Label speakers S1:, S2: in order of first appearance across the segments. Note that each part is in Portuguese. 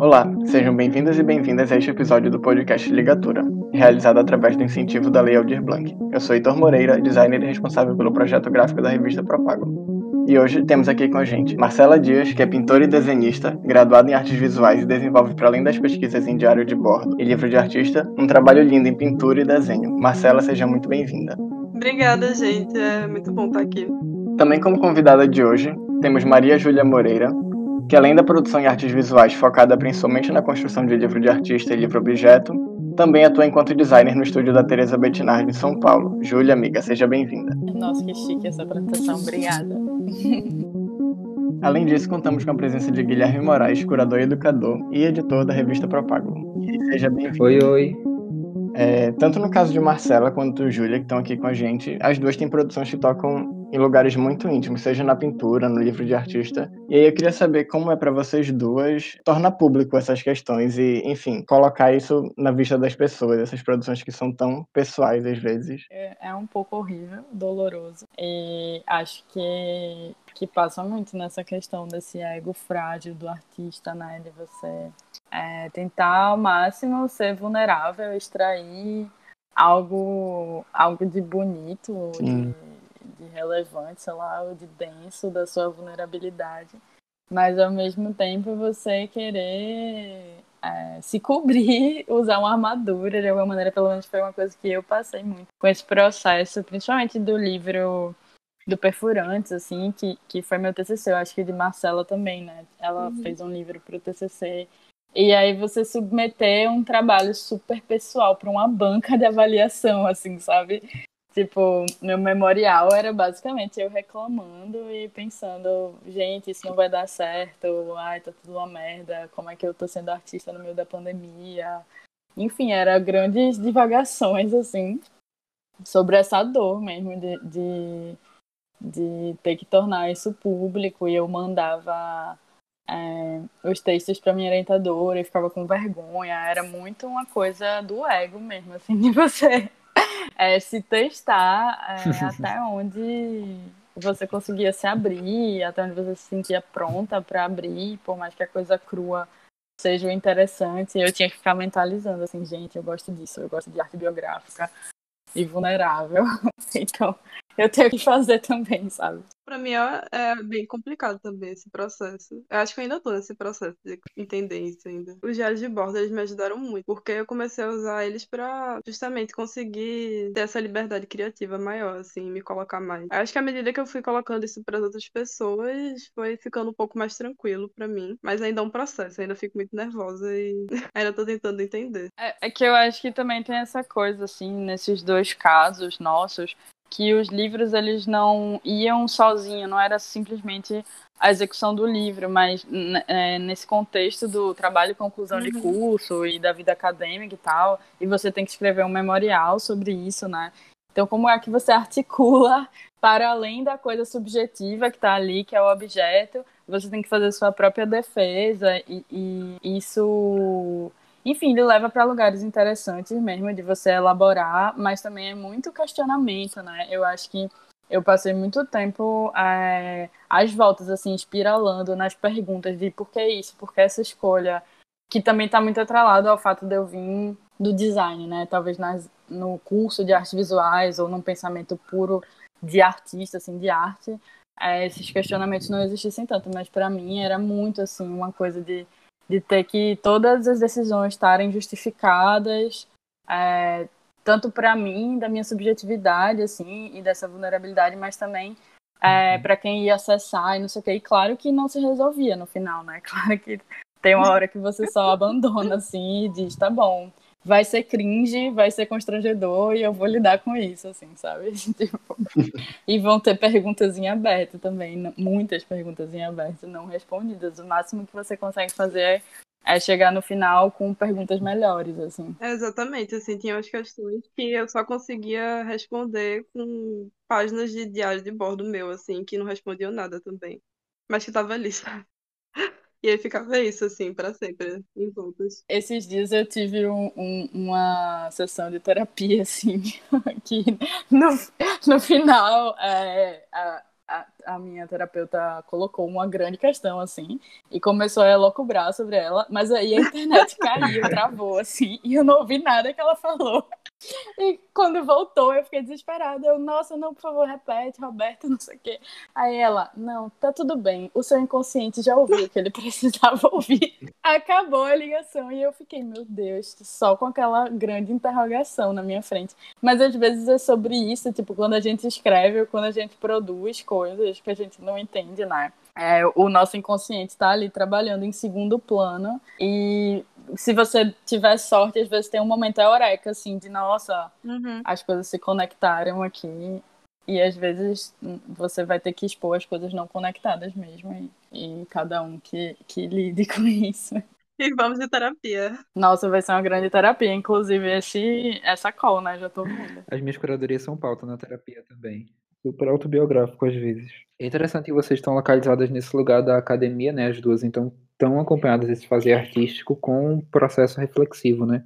S1: Olá, sejam bem-vindos e bem-vindas a este episódio do podcast Ligatura, realizado através do incentivo da Lei Aldir Blanc. Eu sou Heitor Moreira, designer e responsável pelo projeto gráfico da revista Propago. E hoje temos aqui com a gente Marcela Dias, que é pintora e desenhista, graduada em artes visuais e desenvolve, para além das pesquisas em diário de bordo e livro de artista, um trabalho lindo em pintura e desenho. Marcela, seja muito bem-vinda.
S2: Obrigada, gente. É muito bom estar aqui.
S1: Também como convidada de hoje, temos Maria Júlia Moreira, que além da produção em artes visuais focada principalmente na construção de livro de artista e livro-objeto, também atua enquanto designer no estúdio da Teresa Bettinardi em São Paulo. Júlia, amiga, seja bem-vinda.
S3: Nossa, que chique essa apresentação, obrigada.
S1: Além disso, contamos com a presença de Guilherme Moraes, curador e educador e editor da revista Propago. seja bem-vindo.
S4: Oi, oi.
S1: É, tanto no caso de Marcela quanto Júlia, que estão aqui com a gente, as duas têm produções que tocam em lugares muito íntimos, seja na pintura, no livro de artista. E aí eu queria saber como é para vocês duas tornar público essas questões e, enfim, colocar isso na vista das pessoas, essas produções que são tão pessoais às vezes.
S3: É, é um pouco horrível, doloroso. E acho que que passa muito nessa questão desse ego frágil do artista, né, de você é, tentar ao máximo ser vulnerável, extrair algo algo de bonito, de de relevante, sei lá, ou de denso da sua vulnerabilidade. Mas ao mesmo tempo você querer é, se cobrir, usar uma armadura de alguma maneira, pelo menos foi uma coisa que eu passei muito com esse processo, principalmente do livro do Perfurantes, assim, que, que foi meu TCC, eu acho que de Marcela também, né? Ela uhum. fez um livro para o TCC. E aí você submeter um trabalho super pessoal para uma banca de avaliação, assim, sabe? Tipo, meu memorial era basicamente eu reclamando e pensando, gente, isso não vai dar certo, ai, tá tudo uma merda, como é que eu tô sendo artista no meio da pandemia. Enfim, era grandes divagações, assim, sobre essa dor mesmo de, de, de ter que tornar isso público e eu mandava é, os textos para minha orientadora e ficava com vergonha. Era muito uma coisa do ego mesmo, assim, de você é, se testar é, até onde você conseguia se abrir, até onde você se sentia pronta para abrir, por mais que a coisa crua seja interessante, eu tinha que ficar mentalizando assim, gente, eu gosto disso, eu gosto de arte biográfica e vulnerável. então, eu tenho que fazer também, sabe?
S2: Pra mim é, é, bem complicado também esse processo. Eu acho que eu ainda tô nesse processo de entender isso ainda. Os diários de bordo, eles me ajudaram muito, porque eu comecei a usar eles pra justamente conseguir ter essa liberdade criativa maior, assim, me colocar mais. Eu acho que à medida que eu fui colocando isso para outras pessoas, foi ficando um pouco mais tranquilo para mim. Mas ainda é um processo, ainda fico muito nervosa e ainda tô tentando entender.
S3: É, é que eu acho que também tem essa coisa, assim, nesses dois casos nossos, que os livros eles não iam sozinhos, não era simplesmente a execução do livro, mas é, nesse contexto do trabalho conclusão uhum. de curso e da vida acadêmica e tal, e você tem que escrever um memorial sobre isso, né? Então, como é que você articula para além da coisa subjetiva que está ali, que é o objeto, você tem que fazer sua própria defesa e, e isso enfim, ele leva para lugares interessantes mesmo de você elaborar, mas também é muito questionamento, né? Eu acho que eu passei muito tempo é, às voltas, assim, espiralando nas perguntas de por que isso, por que essa escolha, que também está muito atrelado ao fato de eu vir do design, né? Talvez nas, no curso de artes visuais ou num pensamento puro de artista, assim, de arte, é, esses questionamentos não existissem tanto, mas para mim era muito, assim, uma coisa de de ter que todas as decisões estarem justificadas, é, tanto para mim, da minha subjetividade, assim, e dessa vulnerabilidade, mas também é, uhum. para quem ia acessar e não sei o quê. E claro que não se resolvia no final, né? Claro que tem uma hora que você só abandona, assim, e diz, tá bom, vai ser cringe, vai ser constrangedor e eu vou lidar com isso, assim, sabe? tipo, e vão ter perguntas em aberto também, muitas perguntas em aberto não respondidas. O máximo que você consegue fazer é, é chegar no final com perguntas melhores, assim.
S2: É exatamente, assim, tinha umas questões que eu só conseguia responder com páginas de diário de bordo meu, assim, que não respondiam nada também. Mas que tava ali, sabe? E aí ficava isso, assim, para sempre, em voltas.
S3: Esses dias eu tive um, um, uma sessão de terapia, assim, que no, no final é, a, a, a, minha terapeuta colocou uma grande questão, assim, e começou a elocubrar sobre ela, mas aí a internet caiu, travou, assim, e eu não ouvi nada que ela falou. E quando voltou, eu fiquei desesperada. Eu, nossa, não, por favor, repete, Roberto, não sei o quê. Aí ela, não, tá tudo bem. O seu inconsciente já ouviu o que ele precisava ouvir. Acabou a ligação e eu fiquei, meu Deus, só com aquela grande interrogação na minha frente. Mas às vezes é sobre isso, tipo, quando a gente escreve ou quando a gente produz coisas que a gente não entende, né? É, o nosso inconsciente está ali trabalhando em segundo plano e se você tiver sorte, às vezes tem um momento eureka, assim, de nossa, uhum. as coisas se conectaram aqui. E às vezes você vai ter que expor as coisas não conectadas mesmo. E, e cada um que, que lide com isso.
S2: E vamos de terapia.
S3: Nossa, vai ser uma grande terapia. Inclusive, esse, essa call, né? Já tô vendo.
S4: As minhas curadorias são pauta na terapia também. Super autobiográfico, às vezes. É interessante que vocês estão localizadas nesse lugar da academia, né? As duas, então estão acompanhadas desse fazer artístico com um processo reflexivo, né?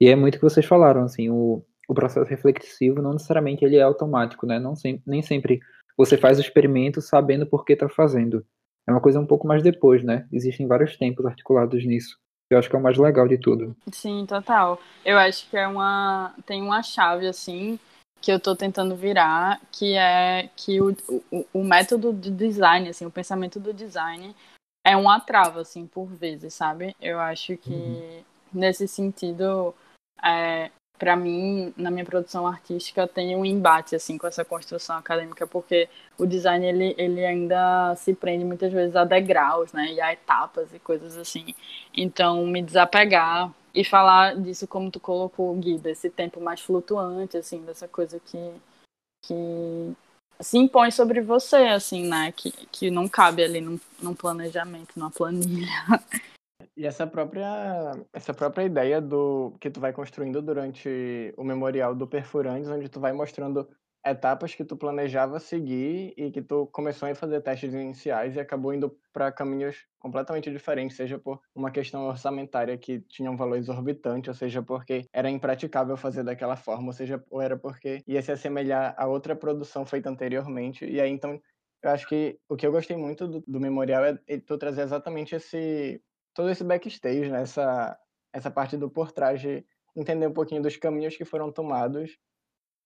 S4: E é muito o que vocês falaram, assim, o, o processo reflexivo não necessariamente ele é automático, né? Não nem sempre você faz o experimento sabendo por que está fazendo. É uma coisa um pouco mais depois, né? Existem vários tempos articulados nisso. Eu acho que é o mais legal de tudo.
S3: Sim, total. Eu acho que é uma tem uma chave assim que eu estou tentando virar, que é que o, o, o método de design, assim, o pensamento do design é uma trava, assim, por vezes, sabe? Eu acho que uhum. nesse sentido, é, para mim, na minha produção artística, tem um embate, assim, com essa construção acadêmica, porque o design, ele, ele ainda se prende muitas vezes a degraus, né? E a etapas e coisas assim. Então, me desapegar e falar disso como tu colocou, Gui, desse tempo mais flutuante, assim, dessa coisa que, que se impõe sobre você, assim, né? Que, que não cabe ali num, num planejamento, numa planilha.
S1: E essa própria, essa própria ideia do que tu vai construindo durante o memorial do Perfurantes, onde tu vai mostrando etapas que tu planejava seguir e que tu começou a fazer testes iniciais e acabou indo para caminhos completamente diferentes, seja por uma questão orçamentária que tinha um valor exorbitante, ou seja porque era impraticável fazer daquela forma, ou seja, ou era porque ia se assemelhar a outra produção feita anteriormente. E aí então eu acho que o que eu gostei muito do, do memorial é, é tu trazer exatamente esse todo esse backstage, né? essa essa parte do por trás de entender um pouquinho dos caminhos que foram tomados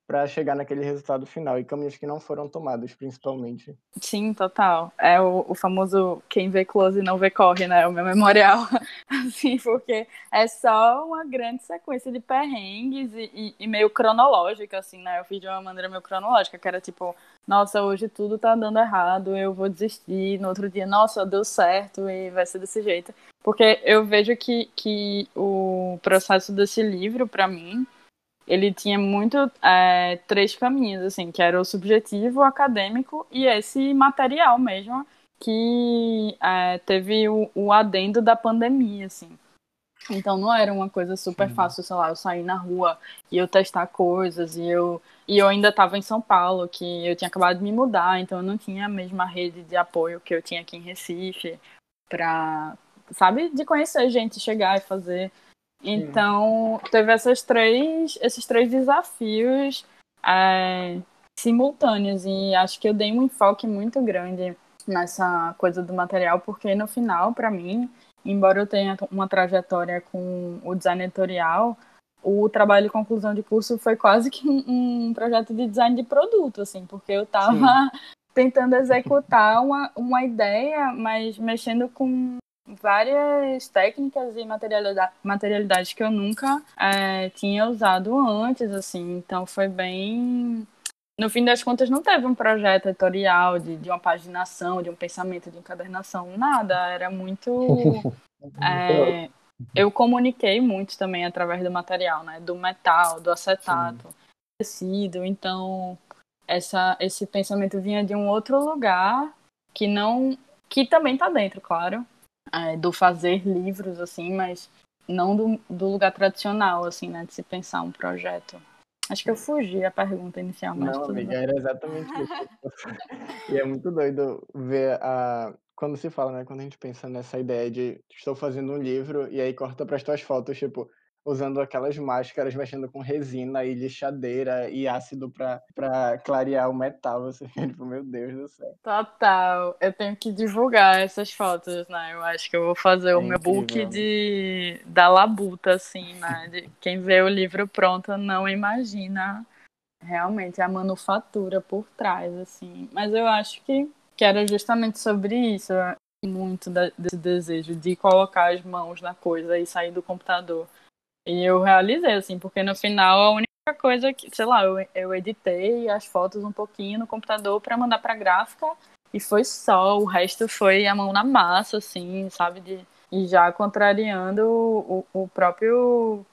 S1: para chegar naquele resultado final e caminhos que não foram tomados, principalmente.
S3: Sim, total. É o, o famoso quem vê close não vê corre, né? O meu memorial, assim, porque é só uma grande sequência de perrengues e, e, e, meio cronológica, assim, né? Eu fiz de uma maneira meio cronológica, que era tipo, nossa, hoje tudo tá dando errado, eu vou desistir. No outro dia, nossa, deu certo e vai ser desse jeito. Porque eu vejo que, que o processo desse livro, para mim, ele tinha muito é, três caminhos, assim, que era o subjetivo, o acadêmico e esse material mesmo, que é, teve o, o, adendo da pandemia, assim. Então não era uma coisa super Sim. fácil, sei lá, eu sair na rua e eu testar coisas e eu e eu ainda estava em São Paulo, que eu tinha acabado de me mudar, então eu não tinha a mesma rede de apoio que eu tinha aqui em Recife para, sabe, de conhecer gente, chegar e fazer então, teve essas três, esses três desafios é, simultâneos. E acho que eu dei um enfoque muito grande nessa coisa do material, porque no final, para mim, embora eu tenha uma trajetória com o design editorial, o trabalho de conclusão de curso foi quase que um, um projeto de design de produto, assim, porque eu estava tentando executar uma, uma ideia, mas mexendo com várias técnicas e materialidade, materialidades que eu nunca é, tinha usado antes, assim. Então foi bem. No fim das contas, não teve um projeto editorial de, de uma paginação, de um pensamento de encadernação, nada. Era muito. é, eu comuniquei muito também através do material, né? Do metal, do acetato, Sim. tecido. Então, essa, esse pensamento vinha de um outro lugar que não. que também está dentro, claro, é, do fazer livros, assim, mas não do, do, lugar tradicional, assim, né, de se pensar um projeto. Acho que eu fugi a pergunta inicial, mas
S1: Não, amiga, bem. era exatamente isso. e é muito doido ver a... Quando se fala, né, quando a gente pensa nessa ideia de estou fazendo um livro e aí corta para as tuas fotos, tipo, usando aquelas máscaras, mexendo com resina e lixadeira e ácido para clarear o metal. Você fica tipo, meu Deus do céu.
S3: Total. Eu tenho que divulgar essas fotos, né? Eu acho que eu vou fazer é o meu book de da labuta, assim, né? De quem vê o livro pronto não imagina realmente a manufatura por trás, assim. Mas eu acho que, que era justamente sobre isso muito desse desejo de colocar as mãos na coisa e sair do computador. E eu realizei, assim, porque no final a única coisa que, sei lá, eu, eu editei as fotos um pouquinho no computador para mandar para gráfica e foi só, o resto foi a mão na massa, assim, sabe? De, e já contrariando o, o próprio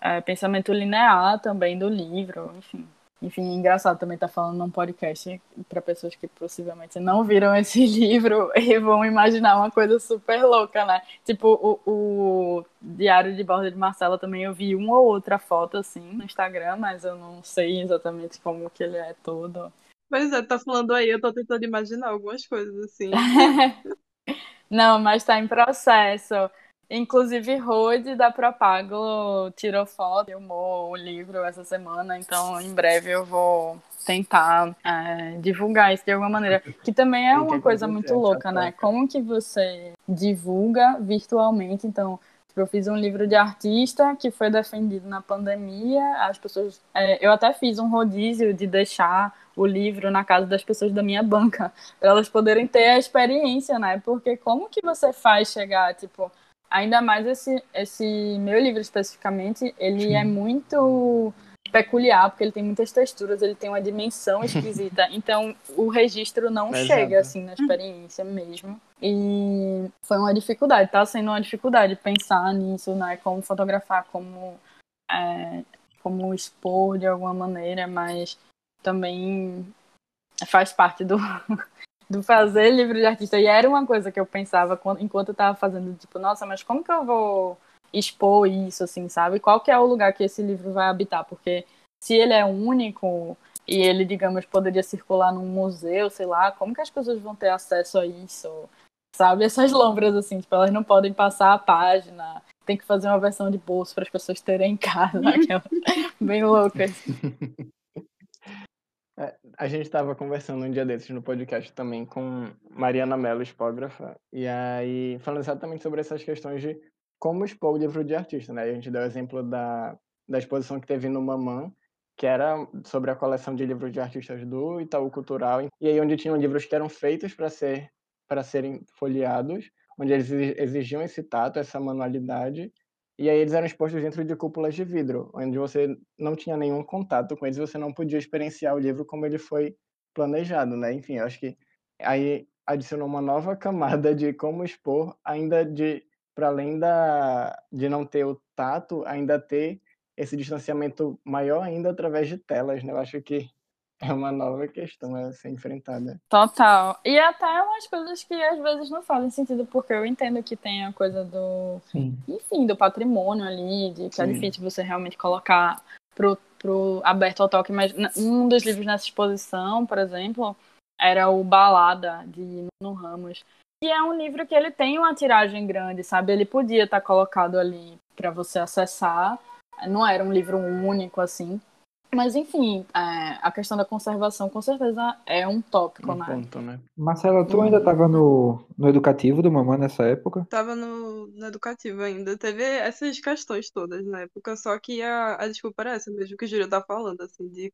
S3: é, pensamento linear também do livro, enfim. Enfim, engraçado também estar tá falando num podcast para pessoas que possivelmente não viram esse livro e vão imaginar uma coisa super louca, né? Tipo, o, o Diário de Borda de Marcela também eu vi uma ou outra foto assim no Instagram, mas eu não sei exatamente como que ele é todo.
S2: Pois é, tá falando aí, eu tô tentando imaginar algumas coisas assim.
S3: não, mas tá em processo. Inclusive, Rode da Propago tirou foto, filmou o livro essa semana, então em breve eu vou tentar é, divulgar isso de alguma maneira. Que também é uma coisa muito louca, né? Como que você divulga virtualmente? Então, eu fiz um livro de artista que foi defendido na pandemia. As pessoas, é, eu até fiz um rodízio de deixar o livro na casa das pessoas da minha banca para elas poderem ter a experiência, né? Porque como que você faz chegar, tipo, Ainda mais esse, esse meu livro especificamente, ele Sim. é muito peculiar, porque ele tem muitas texturas, ele tem uma dimensão esquisita. então, o registro não é chega exato. assim na experiência mesmo. E foi uma dificuldade, tá sendo uma dificuldade pensar nisso, né? Como fotografar, como, é, como expor de alguma maneira, mas também faz parte do, do fazer livro de artista. E era uma coisa que eu pensava enquanto eu tava fazendo, tipo, nossa, mas como que eu vou expor isso, assim, sabe? Qual que é o lugar que esse livro vai habitar? Porque se ele é único e ele, digamos, poderia circular num museu, sei lá, como que as pessoas vão ter acesso a isso? Sabe? Essas lombras, assim, tipo, elas não podem passar a página. Tem que fazer uma versão de bolso para as pessoas terem em casa, bem loucas.
S1: A gente estava conversando um dia desses no podcast também com Mariana Mello, expógrafa, e aí falando exatamente sobre essas questões de como expor o livro de artista, né? A gente deu o exemplo da, da exposição que teve no Mamã, que era sobre a coleção de livros de artistas do Itaú Cultural, e aí onde tinham livros que eram feitos para ser para serem folheados, onde eles exigiam esse tato, essa manualidade, e aí eles eram expostos dentro de cúpulas de vidro, onde você não tinha nenhum contato com eles, você não podia experienciar o livro como ele foi planejado, né? Enfim, eu acho que aí adicionou uma nova camada de como expor, ainda de para além da de não ter o tato, ainda ter esse distanciamento maior ainda através de telas, né? Eu acho que é uma nova questão a ser enfrentada.
S3: Total. E até umas coisas que às vezes não fazem sentido, porque eu entendo que tem a coisa do. Sim. Enfim, do patrimônio ali, de que é Sim. é difícil você realmente colocar pro, pro aberto ao toque, mas um dos livros nessa exposição, por exemplo, era o Balada, de Nuno Ramos. E é um livro que ele tem uma tiragem grande, sabe? Ele podia estar colocado ali para você acessar. Não era um livro único, assim. Mas, enfim, é, a questão da conservação com certeza é um tópico, um né?
S1: Ponto, né?
S4: Marcela, tu ainda estava no, no educativo do Mamãe nessa época?
S2: Tava no, no educativo ainda. Teve essas questões todas na época, só que a, a desculpa era essa mesmo que o Júlio tá falando, assim, de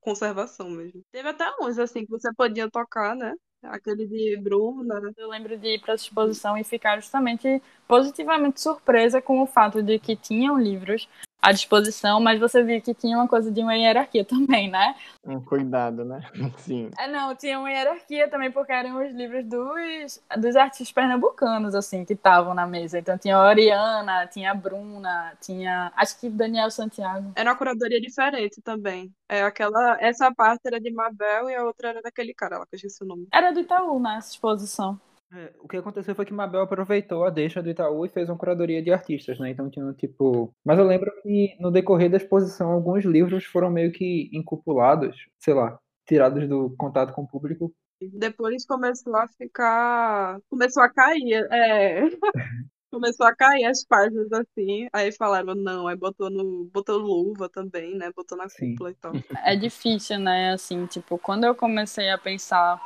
S2: conservação mesmo. Teve até uns, assim, que você podia tocar, né? Aquele de Bruna.
S3: Eu lembro de ir para essa exposição e ficar justamente positivamente surpresa com o fato de que tinham livros à disposição, mas você viu que tinha uma coisa de uma hierarquia também, né?
S1: Um cuidado, né? Sim.
S3: É, não, tinha uma hierarquia também, porque eram os livros dos, dos artistas pernambucanos, assim, que estavam na mesa. Então tinha a Oriana, tinha a Bruna, tinha. Acho que Daniel Santiago.
S2: Era uma curadoria diferente também. É aquela. Essa parte era de Mabel e a outra era daquele cara lá, que eu esqueci o nome.
S3: Era do Itaú, né? Essa exposição.
S4: É, o que aconteceu foi que Mabel aproveitou a deixa do Itaú e fez uma curadoria de artistas, né? Então tinha tipo. Mas eu lembro que no decorrer da exposição alguns livros foram meio que encupulados, sei lá, tirados do contato com o público.
S2: Depois começou a ficar. Começou a cair. É. Começou a cair as páginas assim, aí falaram não, aí botou no botou luva também, né? Botou na
S4: Sim.
S2: cúpula e tal.
S3: É difícil, né? Assim, tipo, quando eu comecei a pensar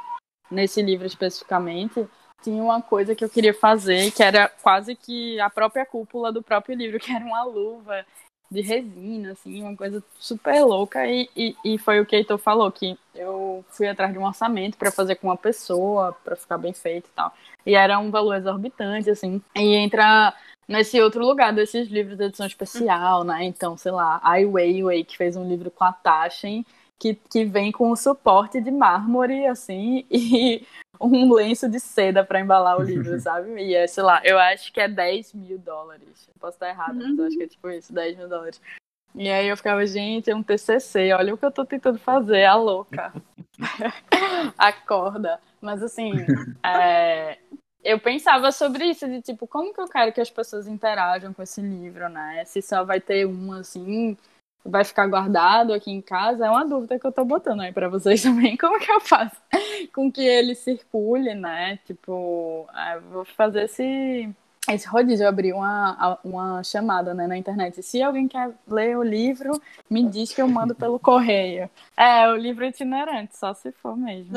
S3: nesse livro especificamente, tinha uma coisa que eu queria fazer, que era quase que a própria cúpula do próprio livro, que era uma luva de resina, assim, uma coisa super louca. E, e, e foi o que Heitor falou, que eu fui atrás de um orçamento para fazer com uma pessoa, para ficar bem feito e tal. E era um valor exorbitante, assim. E entra nesse outro lugar desses livros de edição especial, né? Então, sei lá, Ai Weiwei, que fez um livro com a Taschen, que, que vem com um suporte de mármore, assim, e um lenço de seda para embalar o livro, sabe? E é, sei lá, eu acho que é 10 mil dólares. Posso estar errada, mas eu acho que é tipo isso, 10 mil dólares. E aí eu ficava, gente, é um TCC, olha o que eu tô tentando fazer, a louca. Acorda. Mas assim, é, eu pensava sobre isso, de tipo, como que eu quero que as pessoas interajam com esse livro, né? Se só vai ter um, assim, vai ficar guardado aqui em casa, é uma dúvida que eu tô botando aí pra vocês também. Como que eu faço com que ele circule, né? Tipo, é, vou fazer esse, esse rodízio, eu abri uma, uma chamada né, na internet. Se alguém quer ler o livro, me diz que eu mando pelo correio. É, o livro itinerante, só se for mesmo.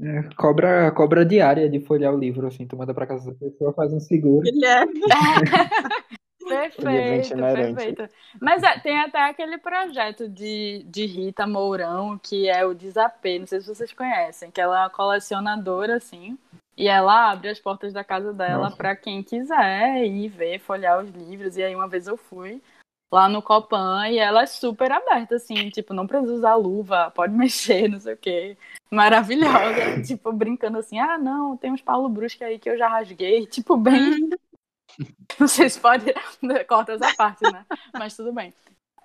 S4: É, cobra, cobra diária de folhear o livro, assim, tu manda pra casa da pessoa, faz um seguro.
S2: Guilherme.
S3: Perfeito,
S1: itinerante.
S3: perfeito. Mas é, tem até aquele projeto de, de Rita Mourão, que é o Desapê, não sei se vocês conhecem, que ela é uma colecionadora, assim, e ela abre as portas da casa dela para quem quiser ir ver, folhear os livros. E aí uma vez eu fui lá no Copan e ela é super aberta, assim, tipo, não precisa usar luva, pode mexer, não sei o quê. Maravilhosa, tipo, brincando assim, ah, não, tem uns Paulo Brusque aí que eu já rasguei, tipo, bem não sei se pode. Corta essa parte, né? Mas tudo bem.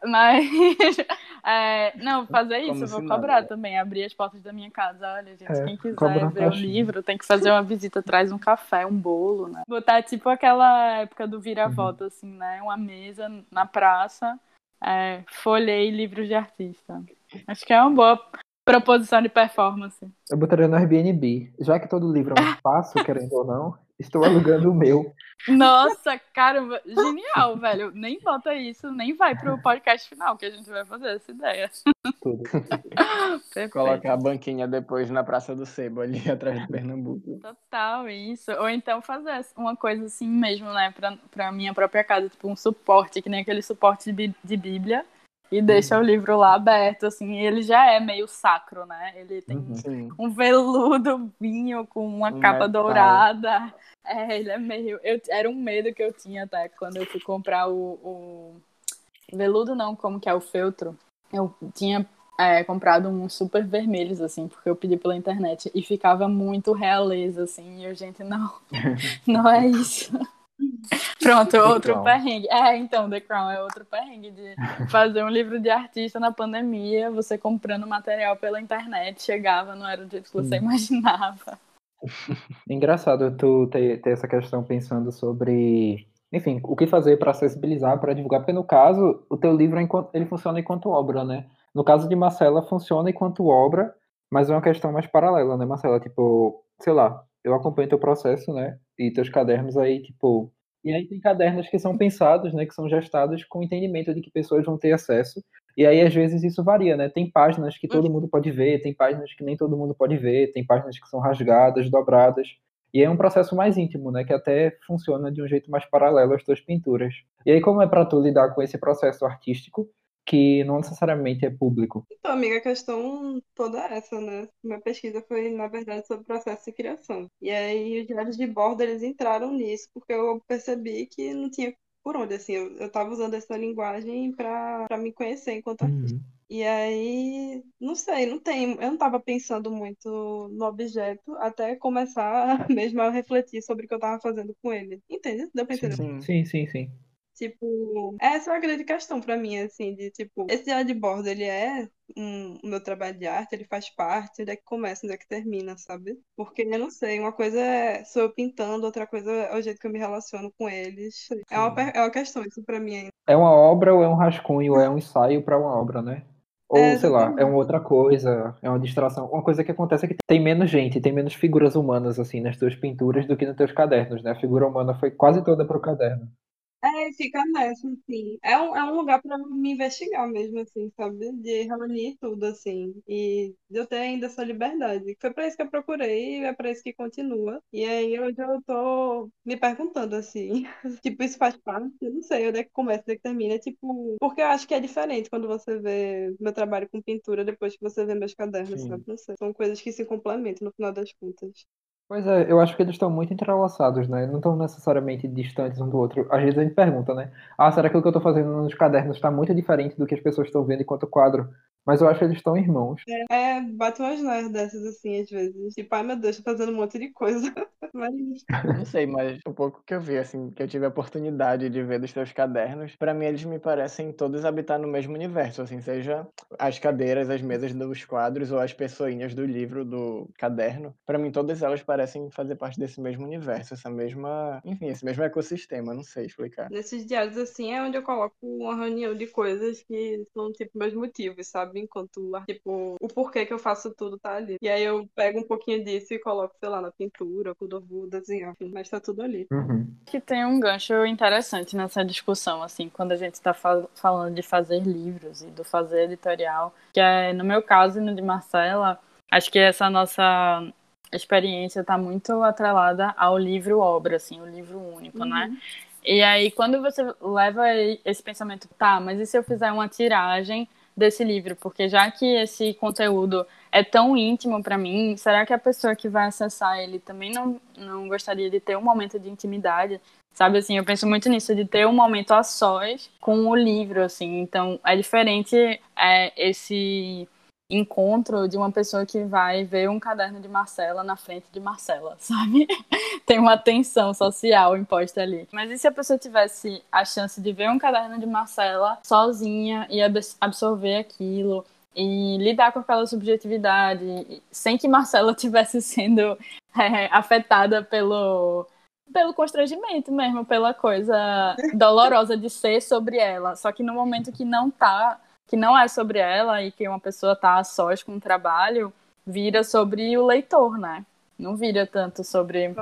S3: Mas. é, não, fazer isso,
S1: Como
S3: eu vou cobrar
S1: nada.
S3: também. Abrir as portas da minha casa. Olha, gente,
S4: É,
S3: quem quiser ver o
S4: taxinha.
S3: livro, tem que fazer uma visita, traz um café, um bolo, né? Botar tipo aquela época do vira-volta, assim, né? Uma mesa na praça. É, folhei livros de artista. Acho que é uma boa proposição de performance.
S4: Eu botaria no Airbnb. Já que todo livro é um espaço, querendo ou não, estou alugando o meu.
S3: Nossa, caramba, genial, velho. Nem bota isso, nem vai pro podcast final que a gente vai fazer essa ideia.
S4: Tudo.
S1: Colocar a banquinha depois na Praça do Sebo, ali atrás do Pernambuco.
S3: Total, isso. Ou então fazer uma coisa assim mesmo, né, pra, pra minha própria casa, tipo um suporte, que nem aquele suporte de, bí- de Bíblia, e deixa o livro lá aberto, assim, e ele já é meio sacro, né? Ele tem
S4: Uhum.
S3: Um veludo vinho com uma
S1: Um
S3: capa
S1: metal.
S3: dourada. É, ele é meio. Eu, era um medo que eu tinha até quando eu fui comprar o, o veludo, não, como que é o feltro. Eu tinha é, comprado uns super vermelhos, assim, porque eu pedi pela internet e ficava muito realeza, assim, e eu, gente, não, não é isso. Pronto, outro
S4: Crown.
S3: perrengue. É, então, The Crown é outro perrengue de fazer um livro de artista na pandemia, você comprando material pela internet, chegava, não era do jeito que você
S4: Hum.
S3: imaginava.
S4: Engraçado tu ter, ter essa questão pensando sobre, enfim, o que fazer para acessibilizar, para divulgar, porque no caso, o teu livro é ele funciona enquanto obra, né? No caso de Marcela, funciona enquanto obra, mas é uma questão mais paralela, né, Marcela? Tipo, sei lá, eu acompanho teu processo, né? E teus cadernos aí, tipo. E aí tem cadernos que são pensados, né? Que são gestados com o entendimento de que pessoas vão ter acesso. E aí, às vezes, isso varia, né? Tem páginas que todo mundo pode ver, tem páginas que nem todo mundo pode ver, tem páginas que são rasgadas, dobradas. E é um processo mais íntimo, né? Que até funciona de um jeito mais paralelo às tuas pinturas. E aí, como é para tu lidar com esse processo artístico que não necessariamente é público?
S2: Então, amiga, a questão toda é essa, né? Minha pesquisa foi, na verdade, sobre o processo de criação. E aí, os diários de bordo, eles entraram nisso, porque eu percebi que não tinha por onde, assim, eu, eu tava usando essa linguagem pra me conhecer enquanto artista. E aí, não sei, não tem, eu não tava pensando muito no objeto até começar mesmo a refletir sobre o que eu tava fazendo com ele. Entende? Deu pra entender?
S1: Sim.
S4: Sim, sim, sim.
S2: Tipo, essa é a grande questão pra mim, assim, de tipo, esse diário de bordo, ele é um, o meu trabalho de arte, ele faz parte, onde é que começa, onde é que termina, sabe? Porque eu não sei, uma coisa é sou eu pintando, outra coisa é o jeito que eu me relaciono com eles. É uma, é uma questão isso pra mim ainda.
S4: É uma obra ou é um rascunho, ou é um ensaio para uma obra, né? Ou,
S2: É,
S4: sei lá, é uma outra coisa, é uma distração. Uma coisa que acontece é que tem menos gente, tem menos figuras humanas, assim, nas tuas pinturas do que nos teus cadernos, né? A figura humana foi quase toda pro caderno.
S2: É, fica nessa, assim. É um, é um lugar pra me investigar mesmo, assim, sabe? De reunir tudo, assim. E de eu ter ainda essa liberdade. Foi pra isso que eu procurei e é pra isso que continua. E aí hoje eu tô me perguntando, assim, tipo, isso faz parte? Eu não sei onde é que começa, onde é que termina. Tipo, porque eu acho que é diferente quando você vê meu trabalho com pintura depois que você vê meus cadernos,
S4: Sim.
S2: sabe? Não sei. São coisas que se complementam no final das contas.
S4: Pois é, eu acho que eles estão muito entrelaçados, né? Não estão necessariamente distantes um do outro. Às vezes a gente pergunta, né? Ah, será que o que eu estou fazendo nos cadernos está muito diferente do que as pessoas estão vendo enquanto quadro? Mas eu acho que eles estão irmãos.
S2: É, bate umas noias dessas, assim, às vezes. Tipo, ai meu Deus, tô fazendo um monte de coisa. Mas
S1: Não sei, mas o pouco que eu vi, assim, que eu tive a oportunidade de ver dos teus cadernos, pra mim eles me parecem todos habitar no mesmo universo, assim, seja as cadeiras, as mesas dos quadros ou as pessoinhas do livro, do caderno. Pra mim todas elas parecem fazer parte desse mesmo universo, essa mesma, enfim, esse mesmo ecossistema, não sei explicar.
S2: nesses diários, assim, é onde eu coloco uma reunião de coisas que são, tipo, meus motivos, sabe? Enquanto, tipo, o porquê que eu faço tudo tá ali. E aí eu pego um pouquinho disso e coloco, sei lá, na pintura, quando eu vou desenhar, enfim, mas tá tudo ali.
S4: Uhum.
S3: que tem um gancho interessante nessa discussão, assim, quando a gente está falando de fazer livros e do fazer editorial, que é, no meu caso e no de Marcela, acho que essa nossa experiência está muito atrelada ao livro-obra, assim, o livro único, né?
S2: Uhum.
S3: E aí, quando você leva esse pensamento, tá, mas e se eu fizer uma tiragem desse livro? Porque já que esse conteúdo é tão íntimo para mim, será que a pessoa que vai acessar ele também não, não gostaria de ter um momento de intimidade? Sabe assim, eu penso muito nisso, de ter um momento a sós com o livro, assim. Então, é diferente é, esse encontro de uma pessoa que vai ver um caderno de Marcela na frente de Marcela, sabe? Tem uma tensão social imposta ali. Mas e se a pessoa tivesse a chance de ver um caderno de Marcela sozinha e abs- absorver aquilo e lidar com aquela subjetividade sem que Marcela estivesse sendo é, afetada pelo pelo constrangimento mesmo, pela coisa dolorosa de ser sobre ela. Só que no momento que não tá, que não é sobre ela e que uma pessoa tá a sós com o trabalho, vira sobre o leitor, né? Não vira tanto sobre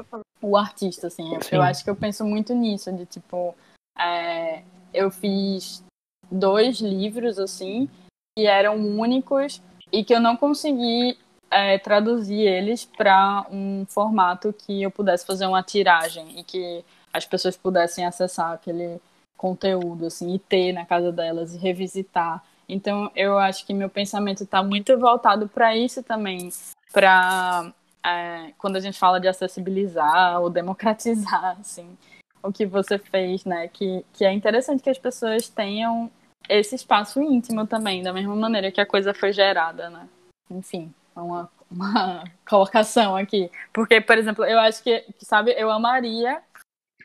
S3: o artista, assim. Eu,
S4: Sim.
S3: eu acho que eu penso muito nisso, de tipo, é, eu fiz dois livros, assim, que eram únicos e que eu não consegui é, traduzir eles para um formato que eu pudesse fazer uma tiragem e que as pessoas pudessem acessar aquele conteúdo assim e ter na casa delas e revisitar. Então eu acho que meu pensamento está muito voltado para isso também, para é, quando a gente fala de acessibilizar ou democratizar assim o que você fez, né? Que, que é interessante que as pessoas tenham esse espaço íntimo também, da mesma maneira que a coisa foi gerada, né? Enfim, uma, uma colocação aqui. Porque, por exemplo, eu acho que, sabe, eu amaria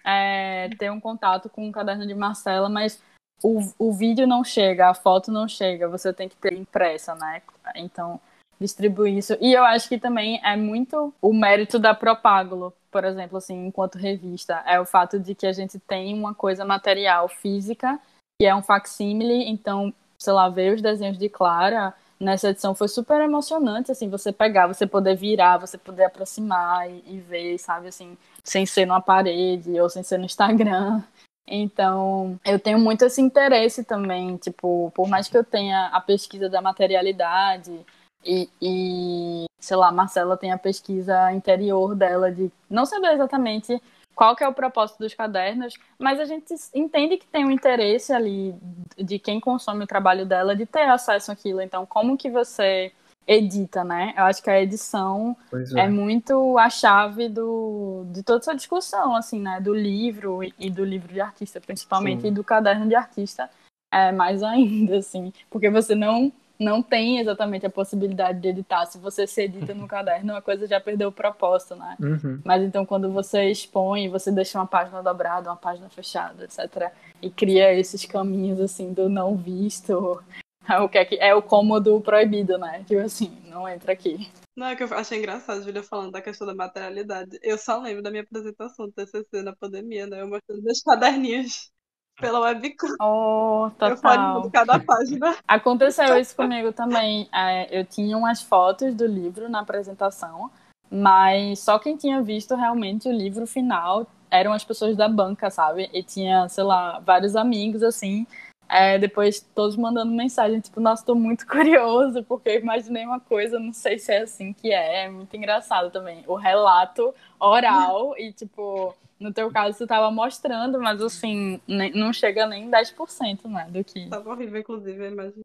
S3: é, ter um contato com o caderno de Marcela, mas o, o vídeo não chega, a foto não chega, você tem que ter impressa, né? Então, distribuir isso. E eu acho que também é muito o mérito da Propágulo, por exemplo, assim, enquanto revista, é o fato de que a gente tem uma coisa material física, que é um facsímile, então, sei lá, ver os desenhos de Clara nessa edição foi super emocionante, assim, você pegar, você poder virar, você poder aproximar e, e ver, sabe, assim, sem ser numa parede ou sem ser no Instagram. Então, eu tenho muito esse interesse também, tipo, por mais que eu tenha a pesquisa da materialidade e, e sei lá, Marcela tem a pesquisa interior dela de não saber exatamente qual que é o propósito dos cadernos, mas a gente entende que tem um interesse ali de quem consome o trabalho dela de ter acesso àquilo. Então, como que você edita, né? Eu acho que a edição
S4: é.
S3: é. muito a chave do, de toda essa discussão, assim, né? Do livro e do livro de artista, principalmente,
S4: Sim.
S3: e do caderno de artista, é, mais ainda, assim. Porque você não não tem exatamente a possibilidade de editar. Se você se edita no caderno, a coisa já perdeu o propósito, né?
S4: Uhum.
S3: Mas então quando você expõe, você deixa uma página dobrada, uma página fechada, etc. E cria esses caminhos assim do não visto. É o que é, que é o cômodo proibido, né? Tipo assim, não entra aqui.
S2: Não, é que eu achei engraçado, Julia, falando da questão da materialidade. Eu só lembro da minha apresentação do TCC na pandemia, né? Eu mostrando meus caderninhos pela webcam.
S3: Oh,
S2: Eu
S3: total.
S2: de cada página.
S3: Aconteceu isso comigo também. É, eu tinha umas fotos do livro na apresentação, mas só quem tinha visto realmente o livro final eram as pessoas da banca, sabe? E tinha, sei lá, vários amigos assim. É, depois todos mandando mensagem, tipo, nossa, tô muito curioso, porque eu imaginei uma coisa, não sei se é assim que é, é muito engraçado também. O relato oral e, tipo, no teu caso você tava mostrando, mas assim, nem- não chega nem 10%, né, do que...
S2: Tava horrível, inclusive, eu imagino.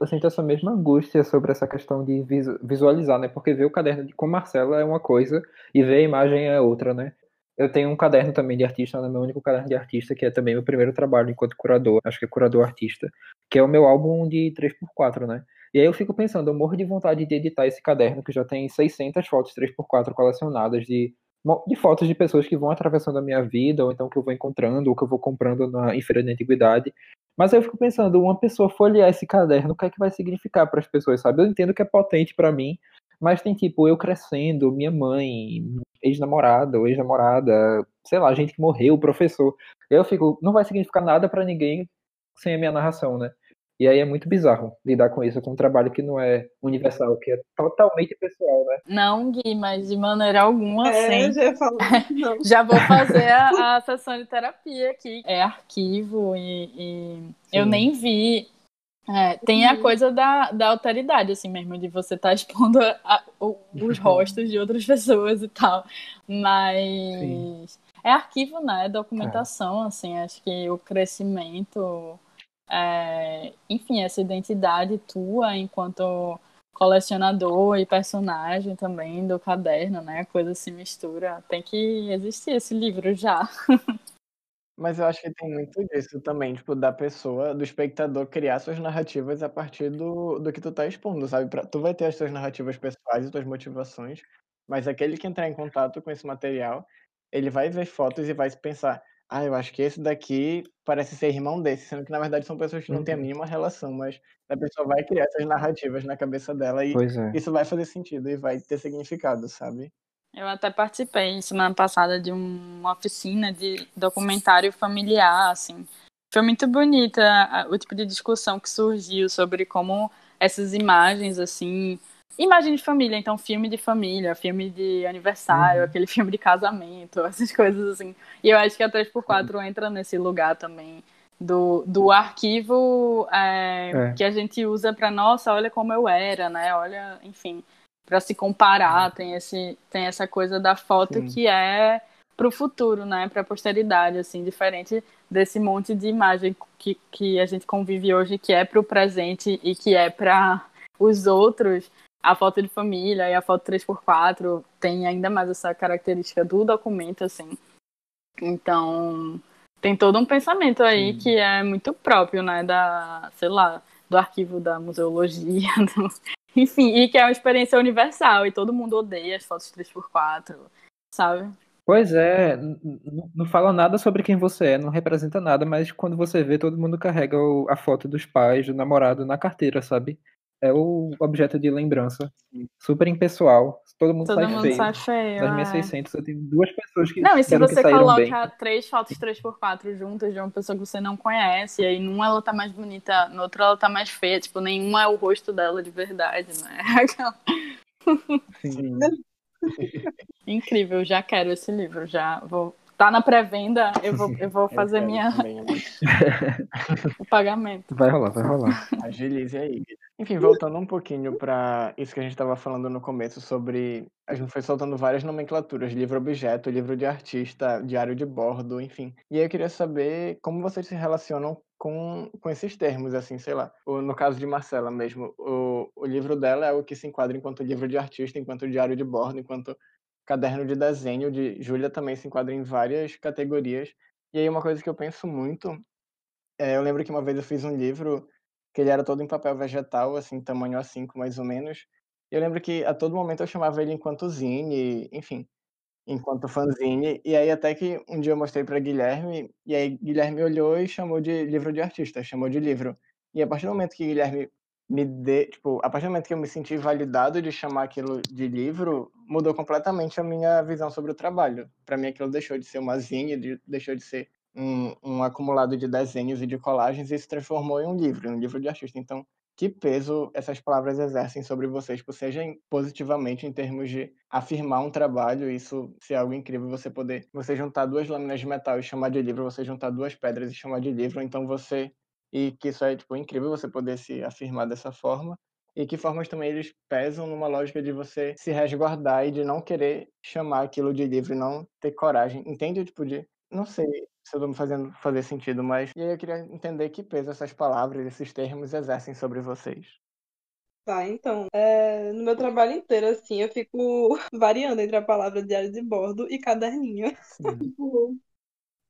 S4: Eu sinto essa mesma angústia sobre essa questão de visu- visualizar, né? Porque ver o caderno de- com Marcela é uma coisa e ver a imagem é outra, né? Eu tenho um caderno também de artista, né? meu único caderno de artista, que é também meu primeiro trabalho enquanto curador, acho que é curador artista, que é o meu álbum de 3x4, né? E aí eu fico pensando, eu morro de vontade de editar esse caderno, que já tem 600 fotos 3x4 colecionadas de, de fotos de pessoas que vão atravessando a minha vida, ou então que eu vou encontrando, ou que eu vou comprando na, em feira de antiguidade. Mas aí eu fico pensando, uma pessoa folhear esse caderno, o que é que vai significar para as pessoas, sabe? Eu entendo que é potente para mim, mas tem tipo eu crescendo, minha mãe, ex-namorada ou ex-namorada, sei lá, gente que morreu, professor. Eu fico, não vai significar nada para ninguém sem a minha narração, né? E aí é muito bizarro lidar com isso, com um trabalho que não é universal, que é totalmente pessoal, né?
S3: Não, Gui, mas de maneira alguma,
S2: É, eu já. Não.
S3: Já vou fazer a, a sessão de terapia aqui. É arquivo e, e eu
S4: Sim.
S3: nem vi. É, tem a
S2: Uhum.
S3: coisa da, da alteridade, assim mesmo, de você estar expondo a- a- o- os rostos de outras pessoas e tal. Mas é arquivo, né? É documentação, assim. Acho que o crescimento, é, enfim, essa identidade tua enquanto colecionador e personagem também do caderno, né? A coisa se mistura. Tem que existir esse livro já.
S1: Mas eu acho que tem muito disso também, tipo, da pessoa, do espectador criar suas narrativas a partir do, do que tu tá expondo, sabe? Pra, tu vai ter as tuas narrativas pessoais e tuas motivações, mas aquele que entrar em contato com esse material, ele vai ver fotos e vai pensar, ah, eu acho que esse daqui parece ser irmão desse, sendo que na verdade são pessoas que não têm a
S4: Uhum.
S1: mínima relação, mas a pessoa vai criar essas narrativas na cabeça dela e
S4: Pois é.
S1: isso vai fazer sentido e vai ter significado, sabe?
S3: Eu até participei semana passada de um- uma oficina de documentário familiar, assim. Foi muito bonita o tipo de discussão que surgiu sobre como essas imagens, assim, imagem de família, então filme de família, filme de aniversário,
S4: Uhum.
S3: aquele filme de casamento, essas coisas assim. E eu acho que a 3x4 entra nesse lugar também do, do arquivo é,
S4: É.
S3: que a gente usa para nossa, olha como eu era, né? Olha, enfim, para se comparar, tem esse tem essa coisa da foto
S1: Sim.
S3: que é para o futuro, né? Para a posteridade, assim, diferente desse monte de imagem que, que a gente convive hoje, que é para o presente e que é para os outros. A foto de família e a foto 3x4 tem ainda mais essa característica do documento, assim. Então, tem todo um pensamento aí
S4: Sim.
S3: que é muito próprio, né, da, sei lá, do arquivo da museologia, do- enfim, e que é uma experiência universal e todo mundo odeia as fotos 3x4, sabe?
S4: Pois é, não fala nada sobre quem você é, não representa nada, mas quando você vê, todo mundo carrega o- a foto dos pais, do namorado na carteira, sabe? É o objeto de lembrança. Super impessoal. Todo mundo
S3: Todo
S4: sai
S3: mundo
S4: feio.
S3: sai feio.
S4: Das minhas
S3: é.
S4: 600, eu tenho duas pessoas que
S3: Não, e se você coloca
S4: bem.
S3: três fotos 3x4 juntas de uma pessoa que você não conhece, e aí numa ela tá mais bonita, na outra ela tá mais feia, tipo, nenhuma é o rosto dela de verdade, né? Aquela-
S4: Sim.
S3: Incrível, já quero esse livro, já vou. Tá na pré-venda, eu vou, eu vou
S1: Eu
S3: fazer
S1: quero
S3: minha,
S1: né?
S3: o pagamento.
S4: Vai rolar, vai rolar.
S1: Agilize aí. Enfim, voltando um pouquinho para isso que a gente estava falando no começo sobre. A gente foi soltando várias nomenclaturas: livro-objeto, livro de artista, diário de bordo, enfim. E aí eu queria saber como vocês se relacionam com, com esses termos, assim, sei lá. O- no caso de Marcela mesmo, o, o livro dela é o que se enquadra enquanto livro de artista, enquanto diário de bordo, enquanto caderno de desenho. De Júlia também se enquadra em várias categorias. E aí uma coisa que eu penso muito é, eu lembro que uma vez eu fiz um livro que ele era todo em papel vegetal, assim, tamanho A5 mais ou menos. E eu lembro que a todo momento eu chamava ele enquanto zine, enfim, enquanto fanzine. E aí até que um dia eu mostrei para Guilherme, e aí Guilherme olhou e chamou de livro de artista, chamou de livro. E a partir do momento que Guilherme me dê, tipo, a partir do momento que eu me senti validado de chamar aquilo de livro, mudou completamente a minha visão sobre o trabalho. Para mim aquilo deixou de ser uma zine, de- deixou de ser um, um acumulado de desenhos e de colagens e se transformou em um livro, um livro de artista. Então, que peso essas palavras exercem sobre vocês, tipo, seja positivamente em termos de afirmar um trabalho, isso ser algo incrível, você poder, você juntar duas lâminas de metal e chamar de livro, você juntar duas pedras e chamar de livro, então você, e que isso é, tipo, incrível você poder se afirmar dessa forma, e que formas também eles pesam numa lógica de você se resguardar e de não querer chamar aquilo de livro e não ter coragem, entende? Tipo, de, não sei, se eu tô me fazendo fazer sentido, mas e aí eu queria entender que peso essas palavras, esses termos exercem sobre vocês.
S2: Tá, então, é, no meu trabalho inteiro, assim, eu fico variando entre a palavra diário de bordo e caderninho.